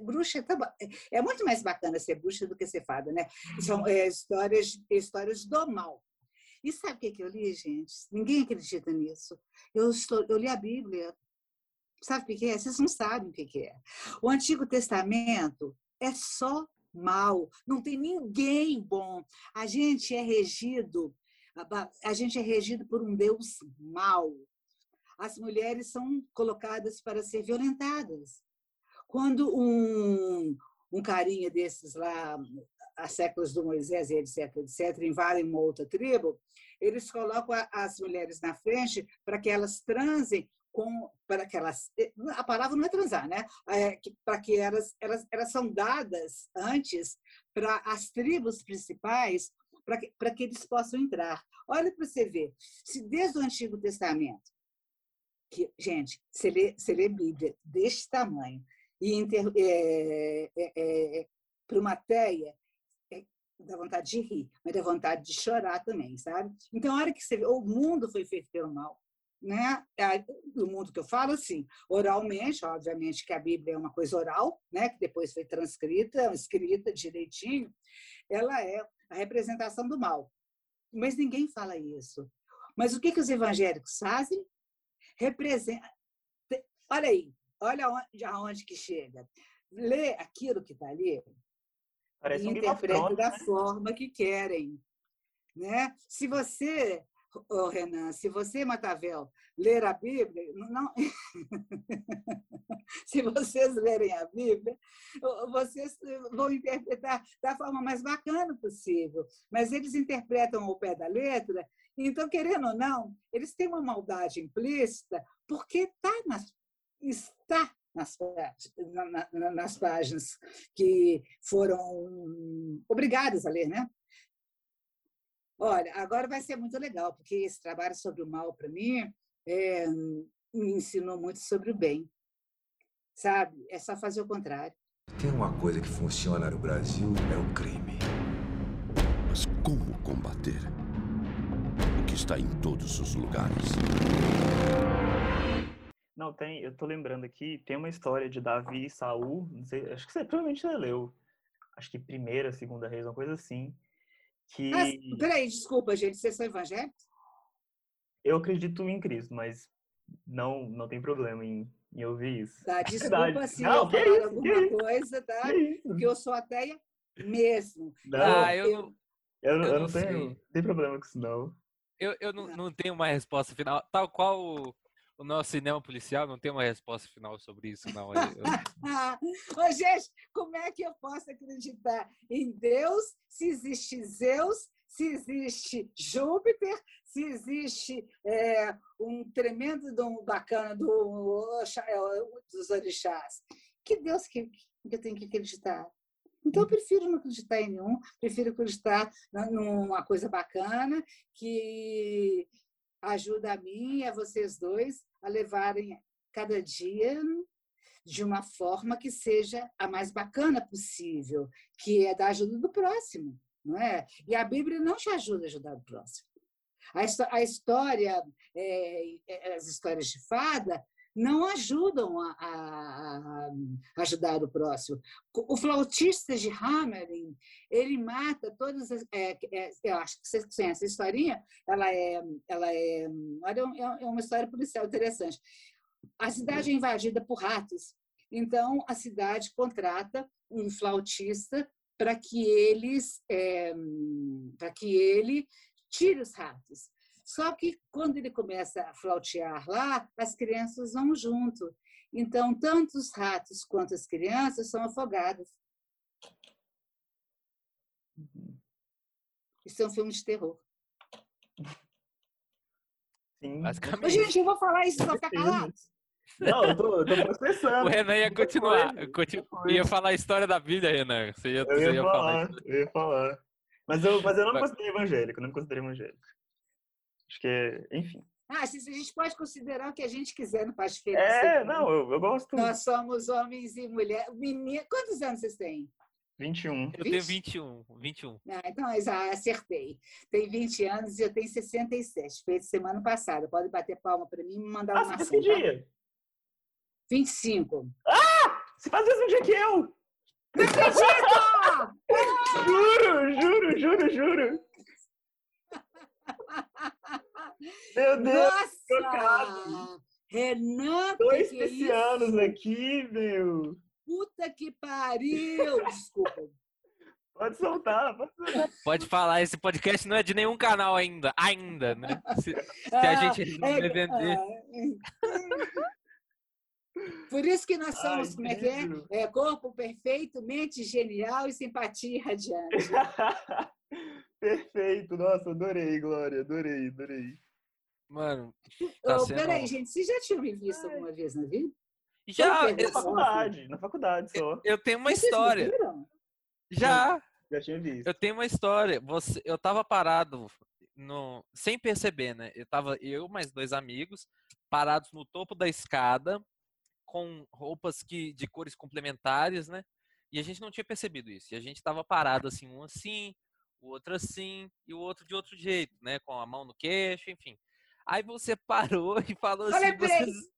bruxa. Tá é muito mais bacana ser bruxa do que ser fada, né? São é, histórias histórias do mal. E sabe o que, que eu li, gente? Ninguém acredita nisso. Eu, estou, eu li a Bíblia. Sabe o que é? Vocês não sabem o que é. O Antigo Testamento é só mal. Não tem ninguém bom. A gente é regido a gente é regido por um Deus mau. As mulheres são colocadas para ser violentadas. Quando um, um carinha desses lá, há séculos do Moisés, etc., etc., invadem uma outra tribo, eles colocam as mulheres na frente para que elas transem com para que elas a palavra não é transar né é, para que elas, elas elas são dadas antes para as tribos principais para que, que eles possam entrar. Olha para você ver, se desde o Antigo Testamento, que, gente, você lê, você lê Bíblia deste tamanho, e inter, é, é, é, para uma teia, é, dá vontade de rir, mas dá vontade de chorar também, sabe? Então, a hora que você vê, o mundo foi feito pelo mal, né? O mundo que eu falo, assim, oralmente, obviamente que a Bíblia é uma coisa oral, né? Que depois foi transcrita, escrita direitinho, ela é a representação do mal. Mas ninguém fala isso. Mas o que, que os evangélicos fazem? Representa. Olha aí, olha onde, aonde que chega. Lê aquilo que está ali Parece e um interpreta da né? forma que querem. Né? Se você, oh, Renan, se você, Matavel, ler a Bíblia, não... se vocês lerem a Bíblia, vocês vão interpretar da forma mais bacana possível, mas eles interpretam ao pé da letra, então, querendo ou não, eles têm uma maldade implícita porque tá nas, está nas, nas páginas que foram obrigadas a ler, né? Olha, agora vai ser muito legal, porque esse trabalho sobre o mal, para mim, é, me ensinou muito sobre o bem. Sabe? É só fazer o contrário. Tem uma coisa que funciona no Brasil, é o crime. Mas como combater? O que está em todos os lugares. Não, tem, eu tô lembrando aqui, tem uma história de Davi e Saul, não sei, acho que você provavelmente já leu. Acho que primeira, segunda reis, uma coisa assim. Que... Mas, peraí, desculpa, gente, vocês são evangélicos? Eu acredito em Cristo, mas não, não tem problema em, em ouvir isso. Tá, desculpa se não, eu falar isso, alguma coisa, tá? Porque eu sou ateia mesmo. Não, ah, eu, eu, eu, eu, não, tenho, não tem problema com isso, não. Eu, eu não, não tenho uma resposta final. Tal qual o nosso cinema policial não tem uma resposta final sobre isso, não. Eu... Gente, como é que eu posso acreditar em Deus se existe Zeus, se existe Júpiter, se existe é, um tremendo dom bacana do, dos orixás? Que Deus que, que eu tenho que acreditar? Então, eu prefiro não acreditar em nenhum, prefiro acreditar numa coisa bacana que ajuda a mim e a vocês dois a levarem cada dia de uma forma que seja a mais bacana possível, que é da ajuda do próximo, não é? E a Bíblia não te ajuda a ajudar o próximo. A, história, é, é, as histórias de fada, não ajudam a, a, a, ajudar o próximo. O flautista de Hamelin, ele mata todas as... É, é, eu acho que vocês conhecem essa historinha, ela é, ela é, é uma história policial interessante. A cidade é invadida por ratos, então a cidade contrata um flautista para que eles é, para que ele tire os ratos. Só que quando ele começa a flautear lá, as crianças vão junto. Então, tanto os ratos quanto as crianças são afogadas. Isso é um filme de terror. Sim. Ô, gente, eu vou falar isso só ficar calado. Não, eu tô, eu tô processando. O Renan ia continuar. Eu continu... ia falar a história da Bíblia, Renan. Você ia, eu ia, ia falar, falar eu ia falar. Mas eu, mas eu não me considero evangélico, não me considero evangélico. Acho que, enfim. Ah, a gente pode considerar o que a gente quiser no Paz Feira. É, não, eu, eu, gosto. Nós somos homens e mulheres. Menina, quantos anos vocês têm? 21. Eu 20? tenho 21. 21. Ah, então, eu já acertei. Tem 20 anos e eu tenho 67. Feito semana passada. Pode bater palma para mim e me mandar ah, uma ação. que dia? Tá? 25. Ah! Você faz o mesmo dia que eu! Não acredito! juro, juro, juro, juro. Meu Deus! Nossa! Renan! Dois piscianos é aqui, meu! Puta que pariu! Desculpa. Pode soltar, pode soltar. Pode falar, esse podcast não é de nenhum canal ainda. Ainda, né? Se, se a ah, gente não é, vender. Por isso que nós somos, Ai, como é que é? é? Corpo perfeito, mente genial e simpatia irradiante. Perfeito, nossa, adorei, Glória, adorei, adorei. Mano. Tá oh, sendo... Peraí, gente, vocês já tinham me visto Ai. alguma vez na vida? Já, na faculdade, na faculdade só. Eu, eu tenho uma vocês história. Já. Já tinha visto. Eu tenho uma história. Você, eu tava parado no, sem perceber, né? Eu tava eu mais dois amigos parados no topo da escada com roupas que de cores complementares, né? E a gente não tinha percebido isso. E a gente tava parado assim, um assim, o outro assim e o outro de outro jeito, né? Com a mão no queixo, enfim. Aí você parou e falou assim: vocês,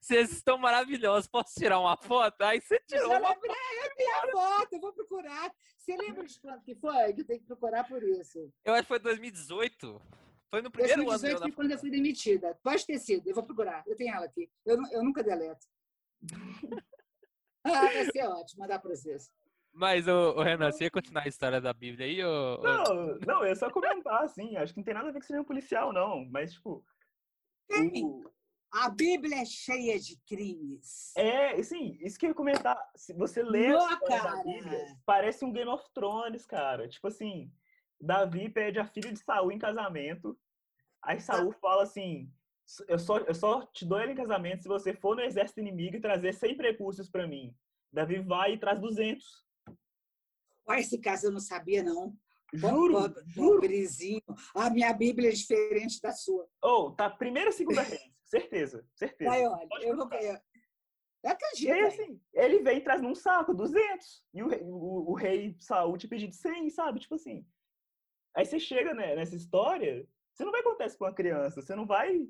vocês estão maravilhosos, posso tirar uma foto? Aí você tirou eu uma lembrei, foto. É minha foto, eu vou procurar. Você lembra de quando que foi? Que eu tenho que procurar por isso. Eu acho que foi 2018. Foi no primeiro 2018 ano. 2018 foi quando eu fui demitida. Pode ter sido, eu vou procurar. Eu tenho ela aqui. Eu, eu nunca deleto. ah, vai ser ótimo mandar para vocês. Mas, o, o Renan, você ia continuar a história da Bíblia aí? Ou... Não, não, é só comentar, assim. Acho que não tem nada a ver com ser um policial, não. Mas, tipo. Tem. o- A Bíblia é cheia de crimes. É, assim, isso que eu ia comentar. Se você lê Não, a história da cara. Bíblia, parece um Game of Thrones, cara. Tipo assim, Davi pede a filha de Saul em casamento. Aí Saul fala assim: eu só, eu só te dou ele em casamento se você for no exército inimigo e trazer 100 precursos pra mim. Davi vai e traz 200. Olha, esse caso eu não sabia, não. Juro, Pobre- juro. Pobrezinho. A minha Bíblia é diferente da sua. Oh, tá primeira e segunda reis. Certeza, certeza. Aí, olha, Pode eu vou procurar. ver. Eu acredito. E velho. assim, ele vem e traz num saco 200. E o rei, o, o rei Saul te pedir de 100, sabe? Tipo assim. Aí você chega né, nessa história, você não vai contar isso pra uma criança. Você não vai.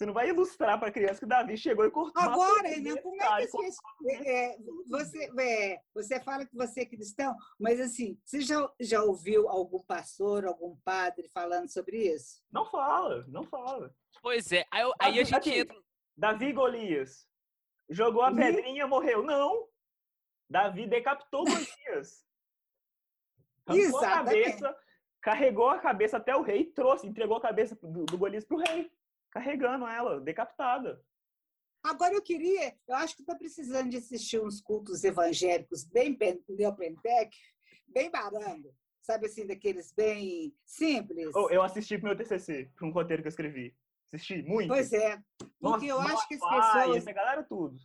Você não vai ilustrar pra criança que Davi chegou e cortou. Agora, o Renan, primeiro como é que você, é, você, é, você fala que você é cristão, mas assim, você já, já ouviu algum pastor, algum padre falando sobre isso? Não fala, não fala. Pois é, aí, eu- aí a Aqui, gente aqui. entra. Davi Golias. Jogou a pedrinha, morreu. Não! Davi decapitou Golias. Arrancou a Exatamente. cabeça, carregou a cabeça até o rei, trouxe, entregou a cabeça do, do Golias pro rei. Carregando ela, decapitada. Agora eu queria, eu acho que estou precisando de assistir uns cultos evangélicos bem pen- neopentec, bem barango, sabe assim, daqueles bem simples. Oh, eu assisti pro meu TCC, para um roteiro que eu escrevi. Assisti muito. Pois é, Nossa, porque eu acho que as pessoas... Essa galera tudo.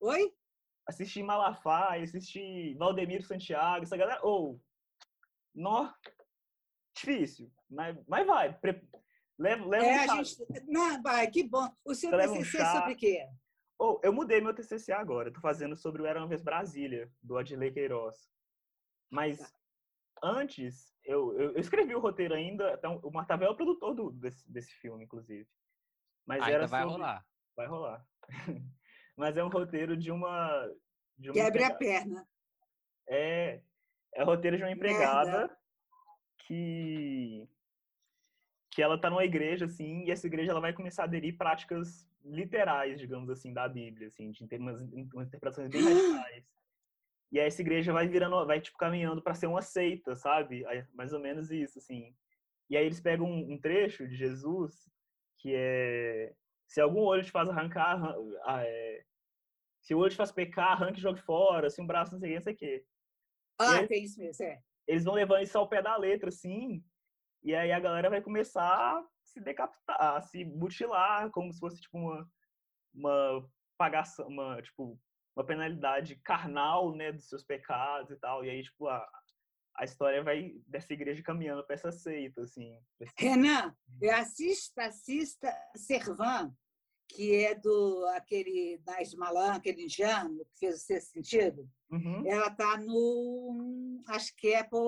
Oi? Assisti Malafaia, assisti Valdemiro Santiago, essa galera. Ou. nó. Difícil. Mas, mas vai. Pre- Leva, leva É, um a chá. gente... Não, vai, que bom. O seu Você um TCC é chá. sobre o quê? Oh, eu mudei meu TCC agora. Eu tô fazendo sobre o Era uma Vez Brasília, do Adilei Queiroz. Mas Tá. antes, eu, eu, eu escrevi o roteiro ainda. Então, o Martavel é o produtor do- desse, desse filme, inclusive. Mas Ainda era vai sobre- rolar. Vai rolar. Mas é um roteiro de uma. De uma Quebre a empregada- perna. É, é o roteiro de uma empregada que que ela tá numa igreja assim, e essa igreja ela vai começar a aderir práticas literais, digamos assim, da Bíblia, assim, de ter umas, umas interpretações bem radicais. E aí essa igreja vai virando, vai tipo caminhando para ser uma seita, sabe? Aí, mais ou menos isso, assim. E aí eles pegam um, um trecho de Jesus que é se algum olho te faz arrancar, arran- ah, é, se o olho te faz pecar, arranque e jogue fora, se um braço não sei o que, não sei o quê Ah, aí- tem isso mesmo, é. eles vão levando isso ao pé da letra, assim, e aí a galera vai começar a se decapitar, a se mutilar, como se fosse, tipo, uma, uma pagação, uma, tipo, uma penalidade carnal, né, dos seus pecados e tal, e aí, tipo, a, a história vai dessa igreja caminhando para essa seita, assim. Renan, assista, assista Servan, que é do aquele Nais Malan, aquele indiano que fez o sexto sentido. Uhum. Ela está no, acho que Apple,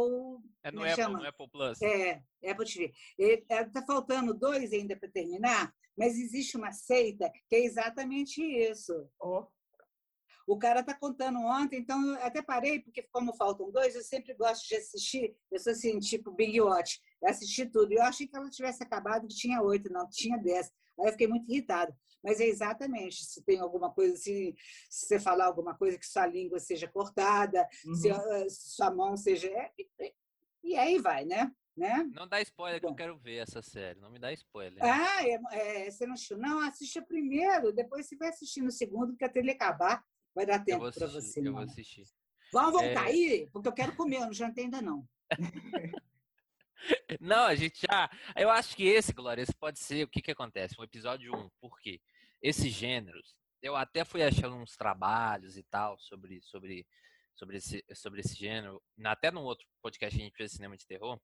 É no é Apple, chama? no Apple Plus. é, Apple TV. Está faltando dois ainda para terminar, mas existe uma seita que é exatamente isso. Ó, O cara está contando ontem, então eu até parei, porque como faltam dois, eu sempre gosto de assistir. Eu sou assim, tipo Big Watch, eu assisti tudo. Eu achei que ela tivesse acabado que tinha oito, não, que tinha dez. Aí eu fiquei muito irritada. Mas é exatamente, se tem alguma coisa assim, se você falar alguma coisa que sua língua seja cortada, se uhum. se sua mão seja. é, e- E aí vai, né? né? Não dá spoiler que eu Bom. quero ver essa série. Não me dá spoiler. Ah, é, é, você não assistiu? Não, assiste o primeiro, depois você vai assistindo o segundo, porque até ele acabar, vai dar tempo vou para assistir. você. eu vou não. assistir. Vamos voltar É. aí, porque eu quero comer, eu não jantei ainda não. Não, a gente já. Eu acho que esse, Glória, esse pode ser o que, que acontece. O episódio 1. Por quê? Esses gêneros, eu até fui achando uns trabalhos e tal sobre, sobre, sobre, esse, sobre esse gênero. Até num outro podcast que a gente fez cinema de terror.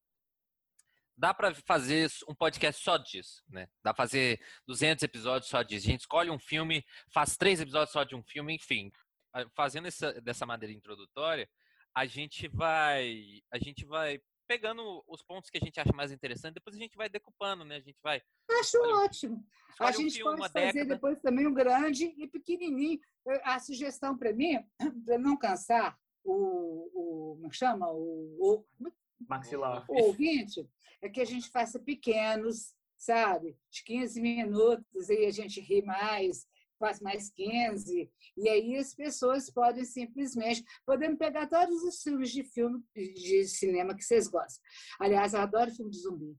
Dá pra fazer um podcast só disso, né? Dá pra fazer 200 episódios só disso. A gente escolhe um filme, faz três episódios só de um filme, enfim. A- Fazendo essa, dessa maneira introdutória, a gente vai a gente vai pegando os pontos que a gente acha mais interessante, depois a gente vai decupando, né? A gente vai Acho Olha, ótimo. A escolhe um gente filme, pode fazer década. depois também um grande e pequenininho. A sugestão para mim, para não cansar o, o como é chama? O, o, Maxilar. o ouvinte, é que a gente faça pequenos, sabe? De 15 minutos, aí a gente ri mais, faz mais 15. E aí as pessoas podem simplesmente. Podemos pegar todos os filmes de filme de cinema que vocês gostam. Aliás, eu adoro filme de zumbi.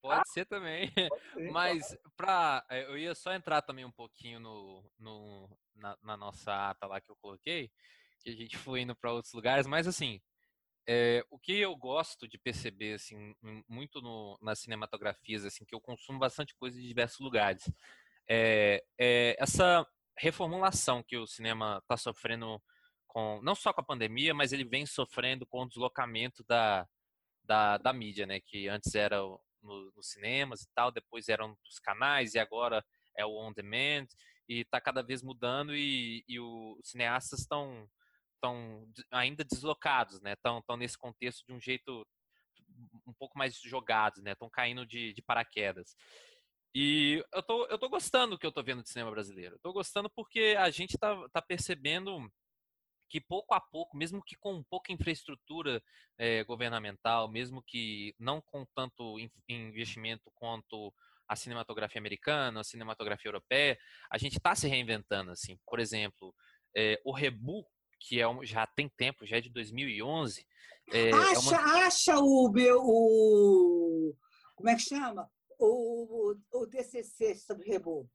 Pode ser também. ser, Mas pra, é, eu ia só entrar também um pouquinho no, no na, na, nossa ata lá que eu coloquei, que a gente foi indo para outros lugares, mas assim, é, o que eu gosto de perceber assim muito no, nas cinematografias assim que eu consumo bastante coisa de diversos lugares é, é essa reformulação que o cinema está sofrendo com não só com a pandemia mas ele vem sofrendo com o deslocamento da, da, da mídia né que antes era no, nos cinemas e tal, depois eram os canais e agora é o on demand e está cada vez mudando e, e os cineastas estão estão ainda deslocados, né? Estão nesse contexto de um jeito um pouco mais jogados, né? Estão caindo de, de, paraquedas. E eu tô, eu tô gostando do que eu tô vendo de cinema brasileiro. Eu tô gostando porque a gente tá, tá percebendo que pouco a pouco, mesmo que com pouca infraestrutura é, governamental, mesmo que não com tanto investimento quanto a cinematografia americana, a cinematografia europeia, a gente está se reinventando assim. Por exemplo, é, o Rebu, que é um, já tem tempo, já é de 2011. É, acha, é uma... acha o o como é que chama? O, o, o TCC sobre Rebu.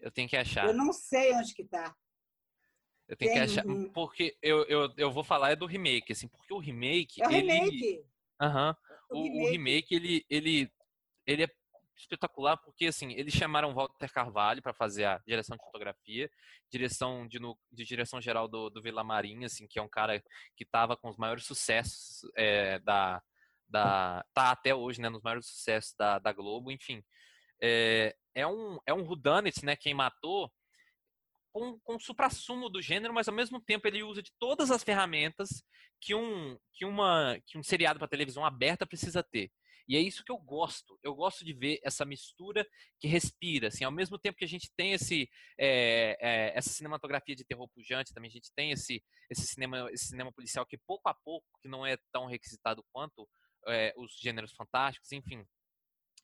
Eu tenho que achar. Eu não sei onde que está. Eu tenho Tem... que achar. Porque eu, eu, eu vou falar é do remake, assim, porque o remake. É o ele... remake. Aham. Uhum. O, o, remake. o, remake, ele, ele, ele é espetacular porque, assim, eles chamaram Walter Carvalho para fazer a direção de fotografia, direção de, no, de direção geral do, do Vila Marinha, assim, que é um cara que estava com os maiores sucessos é, da, da. tá até hoje, né, nos maiores sucessos da, da Globo, enfim. É, é um, é um whodunit, né, quem matou com, com supra-sumo do gênero, mas ao mesmo tempo ele usa de todas as ferramentas que um, que uma, que um seriado para televisão aberta precisa ter. E é isso que eu gosto. Eu gosto de ver essa mistura que respira. Assim, ao mesmo tempo que a gente tem esse, é, é, essa cinematografia de terror pujante, também a gente tem esse, esse, cinema, esse cinema policial que pouco a pouco, que não é tão requisitado quanto é, os gêneros fantásticos, enfim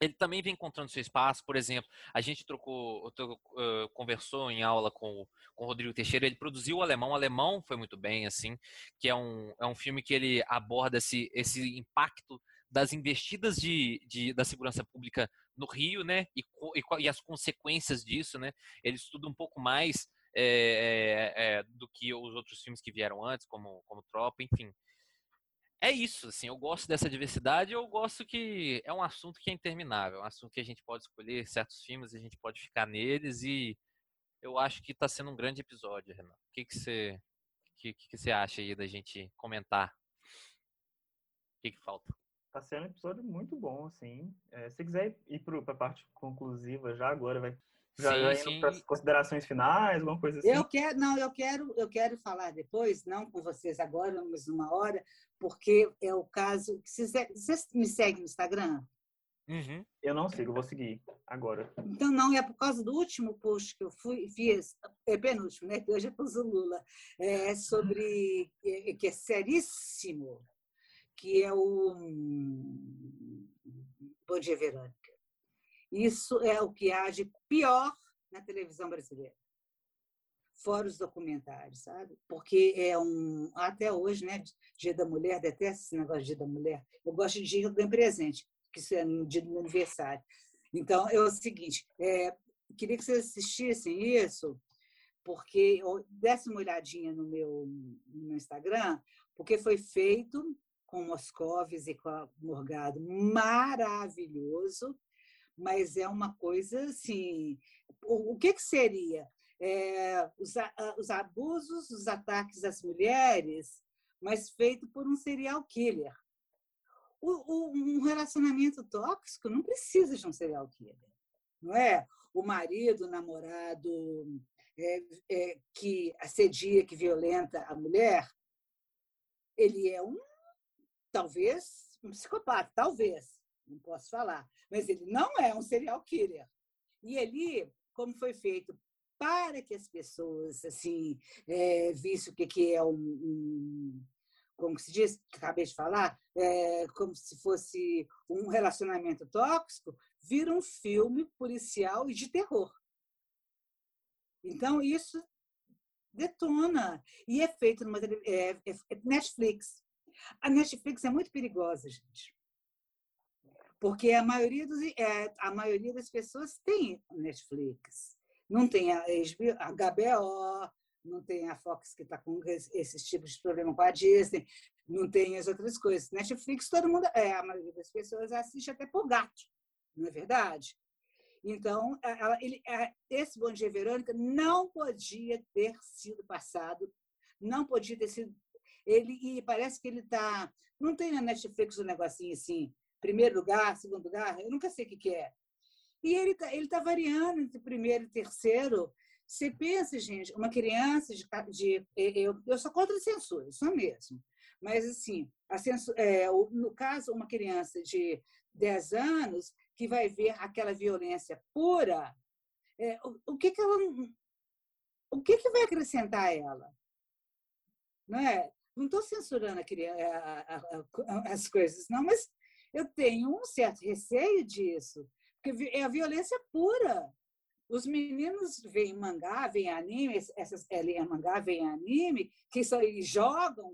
ele também vem encontrando seu espaço. Por exemplo, a gente trocou, uh, conversou em aula com, com o Rodrigo Teixeira, ele produziu o Alemão. O Alemão foi muito bem, assim, que é um, é um filme que ele aborda esse, esse impacto das investidas de, de, da segurança pública no Rio, né, e, e, e as consequências disso, né. Ele estuda um pouco mais é, é, do que os outros filmes que vieram antes, como, como Tropa, enfim é isso, assim, eu gosto dessa diversidade, eu gosto que é um assunto que é interminável, é um assunto que a gente pode escolher certos filmes, a gente pode ficar neles e eu acho que está sendo um grande episódio, Renan. O que, que você que, que você acha aí da gente comentar? O que, que falta? Tá sendo um episódio muito bom, assim. É, se quiser ir para a parte conclusiva já agora, vai já, sim, já indo para as considerações finais, alguma coisa assim? Eu quero, não, eu quero, eu quero falar depois, não com vocês agora, mas numa hora, porque é o caso. Vocês, vocês me seguem no Instagram? Uhum. Eu não sigo, vou seguir agora. Então, não, é por causa do último post que eu fui, fiz, é penúltimo, né? Que hoje é para o Lula, é sobre. É, que é seríssimo, que é o. Bom dia, Verônica. Isso é o que de pior na televisão brasileira. Fora os documentários, sabe? Porque é um. Até hoje, né? Dia da Mulher, detesto esse negócio de Dia da Mulher. Eu gosto de dia que eu presente, que isso é no dia do meu aniversário. Então, é o seguinte: é, queria que vocês assistissem isso, porque desse uma olhadinha no meu, no meu Instagram, porque foi feito com Moscovis e com a Morgado maravilhoso mas é uma coisa assim. O, o que, que seria? É, os, os abusos, os ataques às mulheres, mas feito por um serial killer. O, o, um relacionamento tóxico não precisa de um serial killer, não é? O marido, o namorado é, é, que assedia, que violenta a mulher, ele é um, talvez, um psicopata, talvez não posso falar, mas ele não é um serial killer. E ele, como foi feito para que as pessoas assim é, vissem o que, que é um, um como se diz, acabei de falar, é, como se fosse um relacionamento tóxico, vira um filme policial e de terror. Então, isso detona. E é feito numa é, é, é Netflix. A Netflix é muito perigosa, gente. Porque a maioria, dos, é, a maioria das pessoas tem Netflix. Não tem a, HBO, não tem a Fox que está com esses tipos de problema com a Disney, não tem as outras coisas. Netflix, todo mundo, é, a maioria das pessoas assiste até por gato, não é verdade? Então, ela, ele, esse Bom Dia Verônica não podia ter sido passado, não podia ter sido. Ele, e parece que ele está. Não tem na Netflix um negocinho assim, primeiro lugar, segundo lugar, eu nunca sei o que, que é. E ele está ele tá variando entre primeiro e terceiro. Você pensa, gente, uma criança de. de eu, eu sou contra a censura, sou mesmo. Mas, assim, a censura, é, no caso, uma criança de 10 anos que vai ver aquela violência pura, é, o, o, que, que ela. O que, que vai acrescentar a ela? Não é? Não estou censurando a, a, a, as coisas, não, mas eu tenho um certo receio disso, porque é a violência pura. Os meninos veem mangá, veem anime, essas é mangá, veem anime, que só jogam,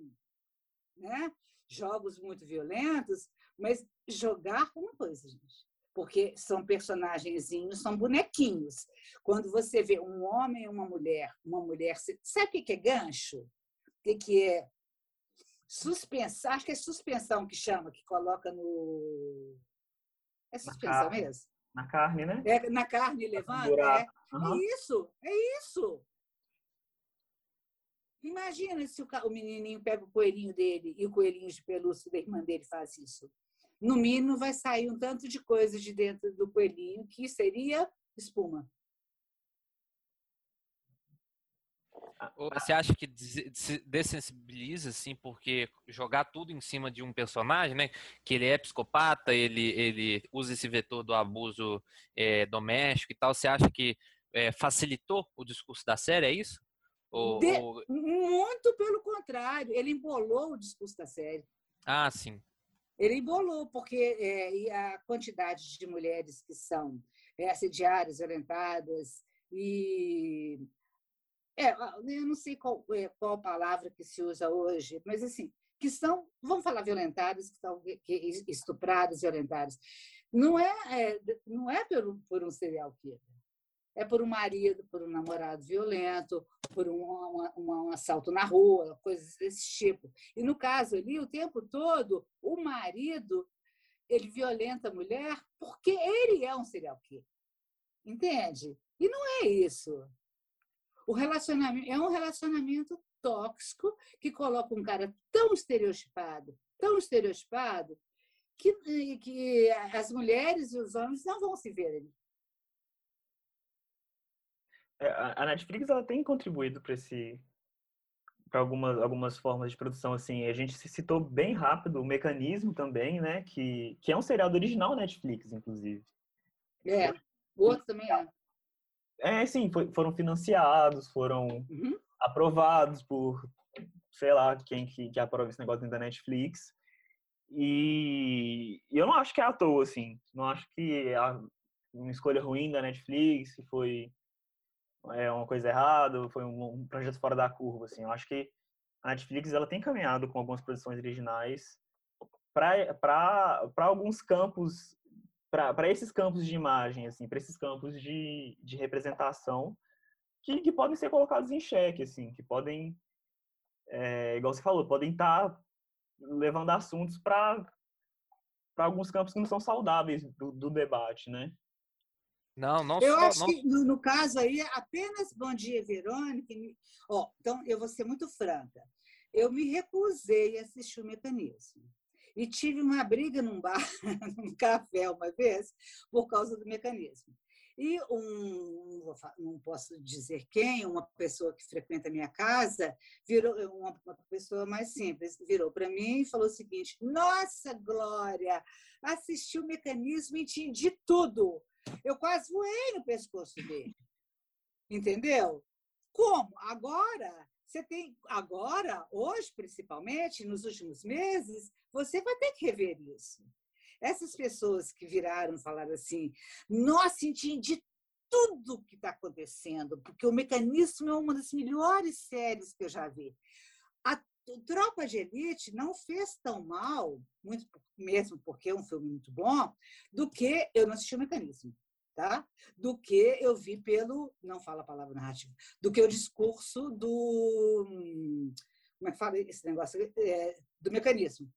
né? Jogos muito violentos, mas jogar é uma coisa, gente. Porque são personagenzinhos, são bonequinhos. Quando você vê um homem e uma mulher, uma mulher. Sabe o que é gancho? O que é suspensão? Acho que é suspensão que chama, que coloca no. É suspensão mesmo? Na carne, né? É, na carne levanta. É. Uhum. é isso, é isso. Imagina se o, o menininho pega o coelhinho dele e o coelhinho de pelúcia da irmã dele faz isso. No mínimo, vai sair um tanto de coisa de dentro do coelhinho que seria espuma. Você acha que se dessensibiliza, assim, porque jogar tudo em cima de um personagem, né? Que ele é psicopata, ele, ele usa esse vetor do abuso é, doméstico e tal. Você acha que é, facilitou o discurso da série, é isso? Ou, de, ou... Muito pelo contrário, ele embolou o discurso da série. Ah, sim. Ele embolou, porque é, a quantidade de mulheres que são é, assediadas, violentadas e é, eu não sei qual, é, qual palavra que se usa hoje, mas assim, que estão, vamos falar violentadas, que estão estupradas, violentadas. Não é, é não é por, por um serial killer. É por um marido, por um namorado violento, por um, um, um, assalto na rua, coisas desse tipo. E no caso ali, o tempo todo, o marido ele violenta a mulher porque ele é um serial killer. Entende? E não é isso. O relacionamento é um relacionamento tóxico que coloca um cara tão estereotipado, tão estereotipado, que, que as mulheres e os homens não vão se ver ali. É, a Netflix ela tem contribuído para esse para algumas algumas formas de produção assim. A gente se citou bem rápido o mecanismo também né que que é um seriado original Netflix inclusive. É o outro também é é, sim, foi, foram financiados, foram uhum. aprovados por, sei lá, quem que, que aprova esse negócio da Netflix. E, e, eu não acho que é à toa, assim. Não acho que é uma escolha ruim da Netflix, que foi é, uma coisa errada, foi um, um projeto fora da curva, assim. Eu acho que a Netflix ela tem caminhado com algumas produções originais para alguns campos para esses campos de imagem, assim, para esses campos de, de representação que, que podem ser colocados em xeque, assim, que podem, é, igual você falou, podem estar tá levando assuntos para alguns campos que não são saudáveis do, do debate, né? Não, não Eu só, acho não... que, no, no, caso aí, apenas Bom Dia, Verônica. Ó, então, eu vou ser muito franca. Eu me recusei a assistir o mecanismo. E tive uma briga num bar, num café uma vez, por causa do mecanismo. E um, não posso dizer quem, uma pessoa que frequenta a minha casa, virou uma, pessoa mais simples, virou para mim e falou o seguinte: Nossa, Glória, assisti o mecanismo e entendi tudo. Eu quase voei no pescoço dele. Entendeu? Como? Agora você tem agora, hoje principalmente, nos últimos meses, você vai ter que rever isso. Essas pessoas que viraram falaram assim: nossa, entendi tudo o que está acontecendo, porque o Mecanismo é uma das melhores séries que eu já vi. A Tropa de Elite não fez tão mal, muito mesmo porque é um filme muito bom, do que eu não assisti o Mecanismo, tá? Do que eu vi pelo, não fala a palavra narrativa, do que o discurso do como é que fala esse negócio é, do Mecanismo.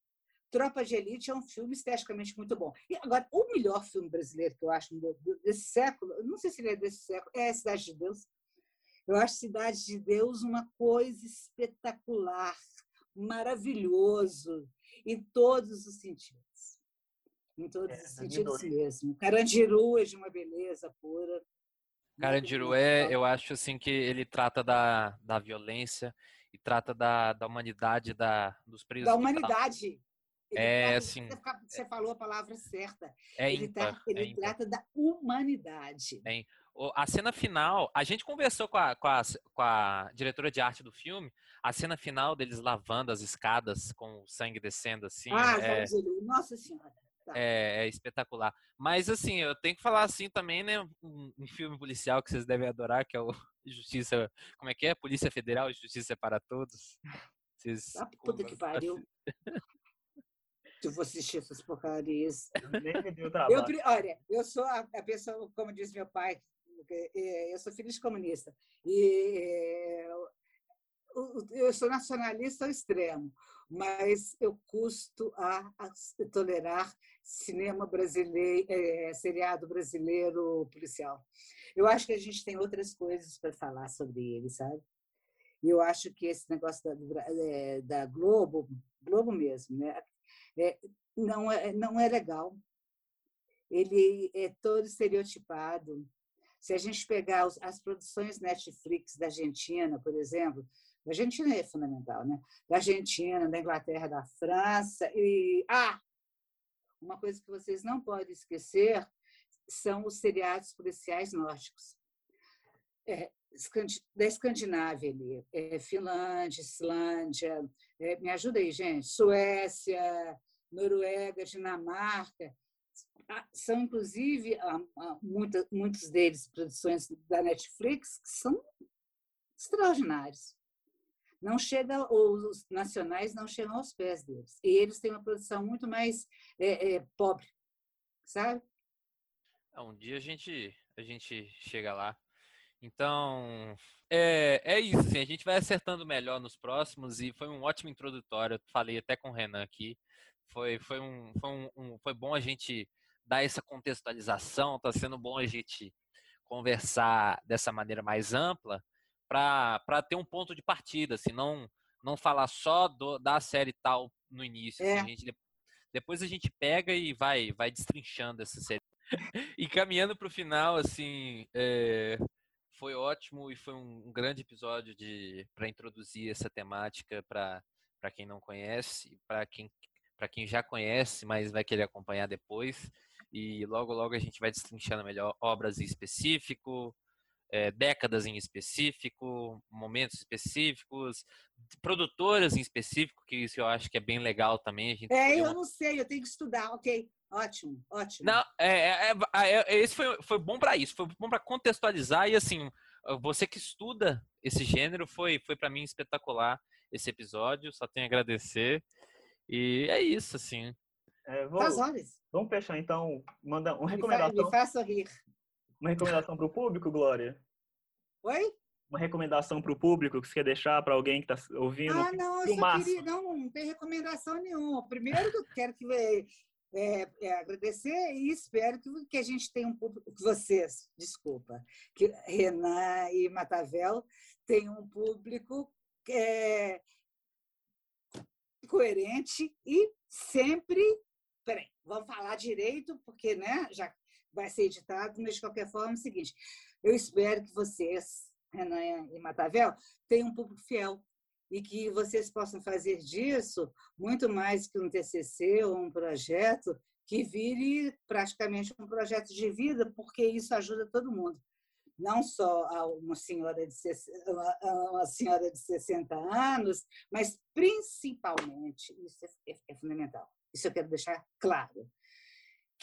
Tropa de Elite é um filme esteticamente muito bom. E agora, o melhor filme brasileiro que eu acho desse século, não sei se ele é desse século, é Cidade de Deus. Eu acho Cidade de Deus uma coisa espetacular, maravilhoso, em todos os sentidos. Em todos é, os sentidos mesmo. Carandiru é de uma beleza pura. Carandiru é, eu acho assim que ele trata da, da violência e trata da, da humanidade da, dos presos. Da humanidade. Ele é trata, assim. Você falou a palavra certa. É ele, ímpar, tá, ele é trata da humanidade. É, a cena final, a gente conversou com a, com, a, com a diretora de arte do filme, a cena final deles lavando as escadas com o sangue descendo assim. Ah, é, nossa senhora. Tá. É, é, espetacular. Mas assim, eu tenho que falar assim também, né? Um, um, filme policial que vocês devem adorar, que é o Justiça. Como é que é? Polícia Federal, Justiça para Todos. Vocês, ah, puta que pariu. Se eu vou assistir essas porcarias. Eu, olha, eu sou a, a pessoa, como diz meu pai, é, eu sou filho de comunista. E é, eu sou nacionalista ao extremo, mas eu custo a, a tolerar cinema brasileiro, é, seriado brasileiro policial. Eu acho que a gente tem outras coisas para falar sobre ele, sabe? E eu acho que esse negócio da, é, da Globo, Globo mesmo, né? É, não, é, não é legal. Ele é todo estereotipado. Se a gente pegar as produções Netflix da Argentina, por exemplo, a Argentina é fundamental, né? Da Argentina, da Inglaterra, da França e ah, uma coisa que vocês não podem esquecer são os seriados policiais nórdicos. É, da Escandinávia ali, é, Finlândia, Islândia, é, me ajuda aí, gente, Suécia, Noruega, Dinamarca, ah, são inclusive ah, ah, muitos deles produções da Netflix que são extraordinários não chega, os nacionais não chegam aos pés deles. E eles têm uma produção muito mais é, é, pobre, sabe? É, um dia a gente, a gente chega lá. Então, é, é isso. Assim, a gente vai acertando melhor nos próximos e foi um ótimo introdutório. Eu falei até com o Renan aqui. Foi, foi, um, foi, um, um, foi bom a gente dar essa contextualização. Está sendo bom a gente conversar dessa maneira mais ampla para ter um ponto de partida, assim, não, não falar só do, da série tal no início. É. Assim, a gente, depois a gente pega e vai, vai destrinchando essa série. e caminhando para o final, assim, é, foi ótimo e foi um, um grande episódio de para introduzir essa temática para quem não conhece, para quem para quem já conhece, mas vai querer acompanhar depois. E logo, logo a gente vai destrinchando melhor obras em específico, é, décadas em específico, momentos específicos, produtoras em específico, que isso eu acho que é bem legal também. é, eu uma... não sei, eu tenho que estudar, ok. Ótimo, ótimo. Não, é, é, é, é esse foi, foi bom para isso, foi bom para contextualizar e assim, você que estuda esse gênero foi, foi para mim espetacular esse episódio, só tenho a agradecer. E é isso, assim. É, vou, vamos fechar então, manda uma recomendação. Me, fa, me faça rir. Uma recomendação para o público, Glória? Oi? Uma recomendação para o público que você quer deixar para alguém que está ouvindo? Ah, não, eu só queria, não, não tem recomendação nenhuma. Primeiro que eu quero que é, é, agradecer e espero que, que a gente tenha um público, que vocês, desculpa, que Renan e Matavel tenham um público é, coerente e sempre. Peraí, vamos falar direito, porque né, já vai ser editado, mas de qualquer forma é o seguinte: eu espero que vocês, Renan e Matavel, tenham um público fiel e que vocês possam fazer disso muito mais que um TCC ou um projeto que vire praticamente um projeto de vida, porque isso ajuda todo mundo. Não só uma senhora de, uma senhora de 60 anos, mas principalmente, isso é, é fundamental, isso eu quero deixar claro,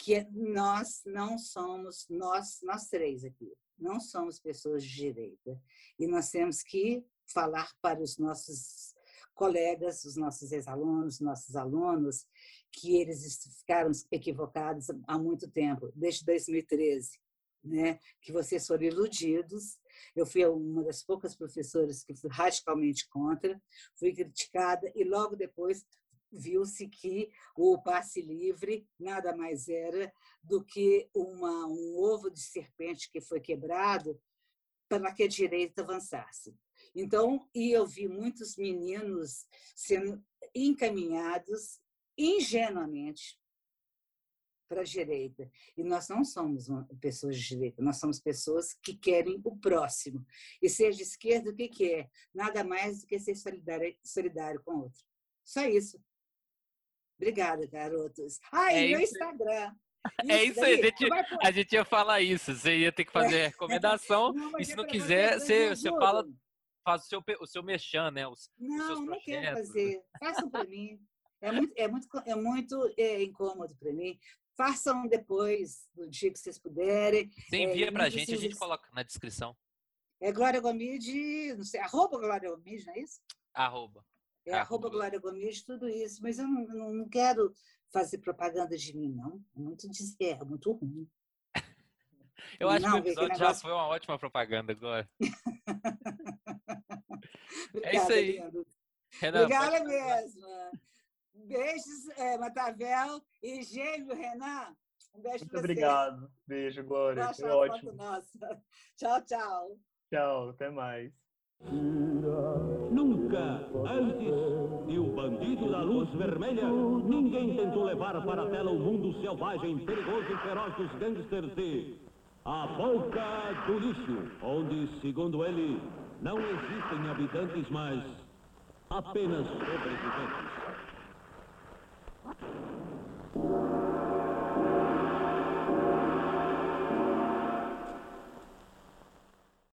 que nós não somos, nós, nós três aqui, não somos pessoas de direita. E nós temos que falar para os nossos colegas, os nossos ex-alunos, nossos alunos, que eles ficaram equivocados há muito tempo, desde 2013, né? que vocês foram iludidos. Eu fui uma das poucas professoras que fui radicalmente contra, fui criticada e logo depois viu-se que o passe livre nada mais era do que uma, um ovo de serpente que foi quebrado para que a direita avançasse. Então, e eu vi muitos meninos sendo encaminhados ingenuamente para a direita. E nós não somos pessoas de direita, nós somos pessoas que querem o próximo. E ser de esquerda, o que, que é? Nada mais do que ser solidário, solidário com o outro. Só isso. Obrigada, garotos. Ah, e é meu isso. Instagram. Isso é isso aí, a gente, a gente ia falar isso. Você ia ter que fazer é. recomendação, não, e se não quiser, você, você fala, faz o seu, o seu mexão, né? Os, não, os não quero fazer. Façam para mim. É muito, é muito, é muito é, incômodo para mim. Façam depois, no dia que vocês puderem. Você envia é, para a gente, a gente coloca na descrição. É Glória Gomide, não sei, arroba Glória Gomide, não é isso? Arroba. É arroba Glória Gomes, tudo isso. Mas eu não, não, quero fazer propaganda de mim, não. É muito dizer, é muito ruim. eu acho não, que o episódio negócio... já foi uma ótima propaganda, Glória. é isso aí. Renan, Obrigada mesmo. Beijos, é, Matavel e gêmeo, Renan. Um beijo Muito obrigado. Beijo, Glória. Foi ótimo. Nossa. Tchau, tchau. Tchau, até mais. Nunca antes e o bandido da luz vermelha, ninguém tentou levar para a tela o mundo selvagem, perigoso e feroz dos gangsters de A Boca do Lixo, onde, segundo ele, não existem habitantes, mas apenas sobreviventes.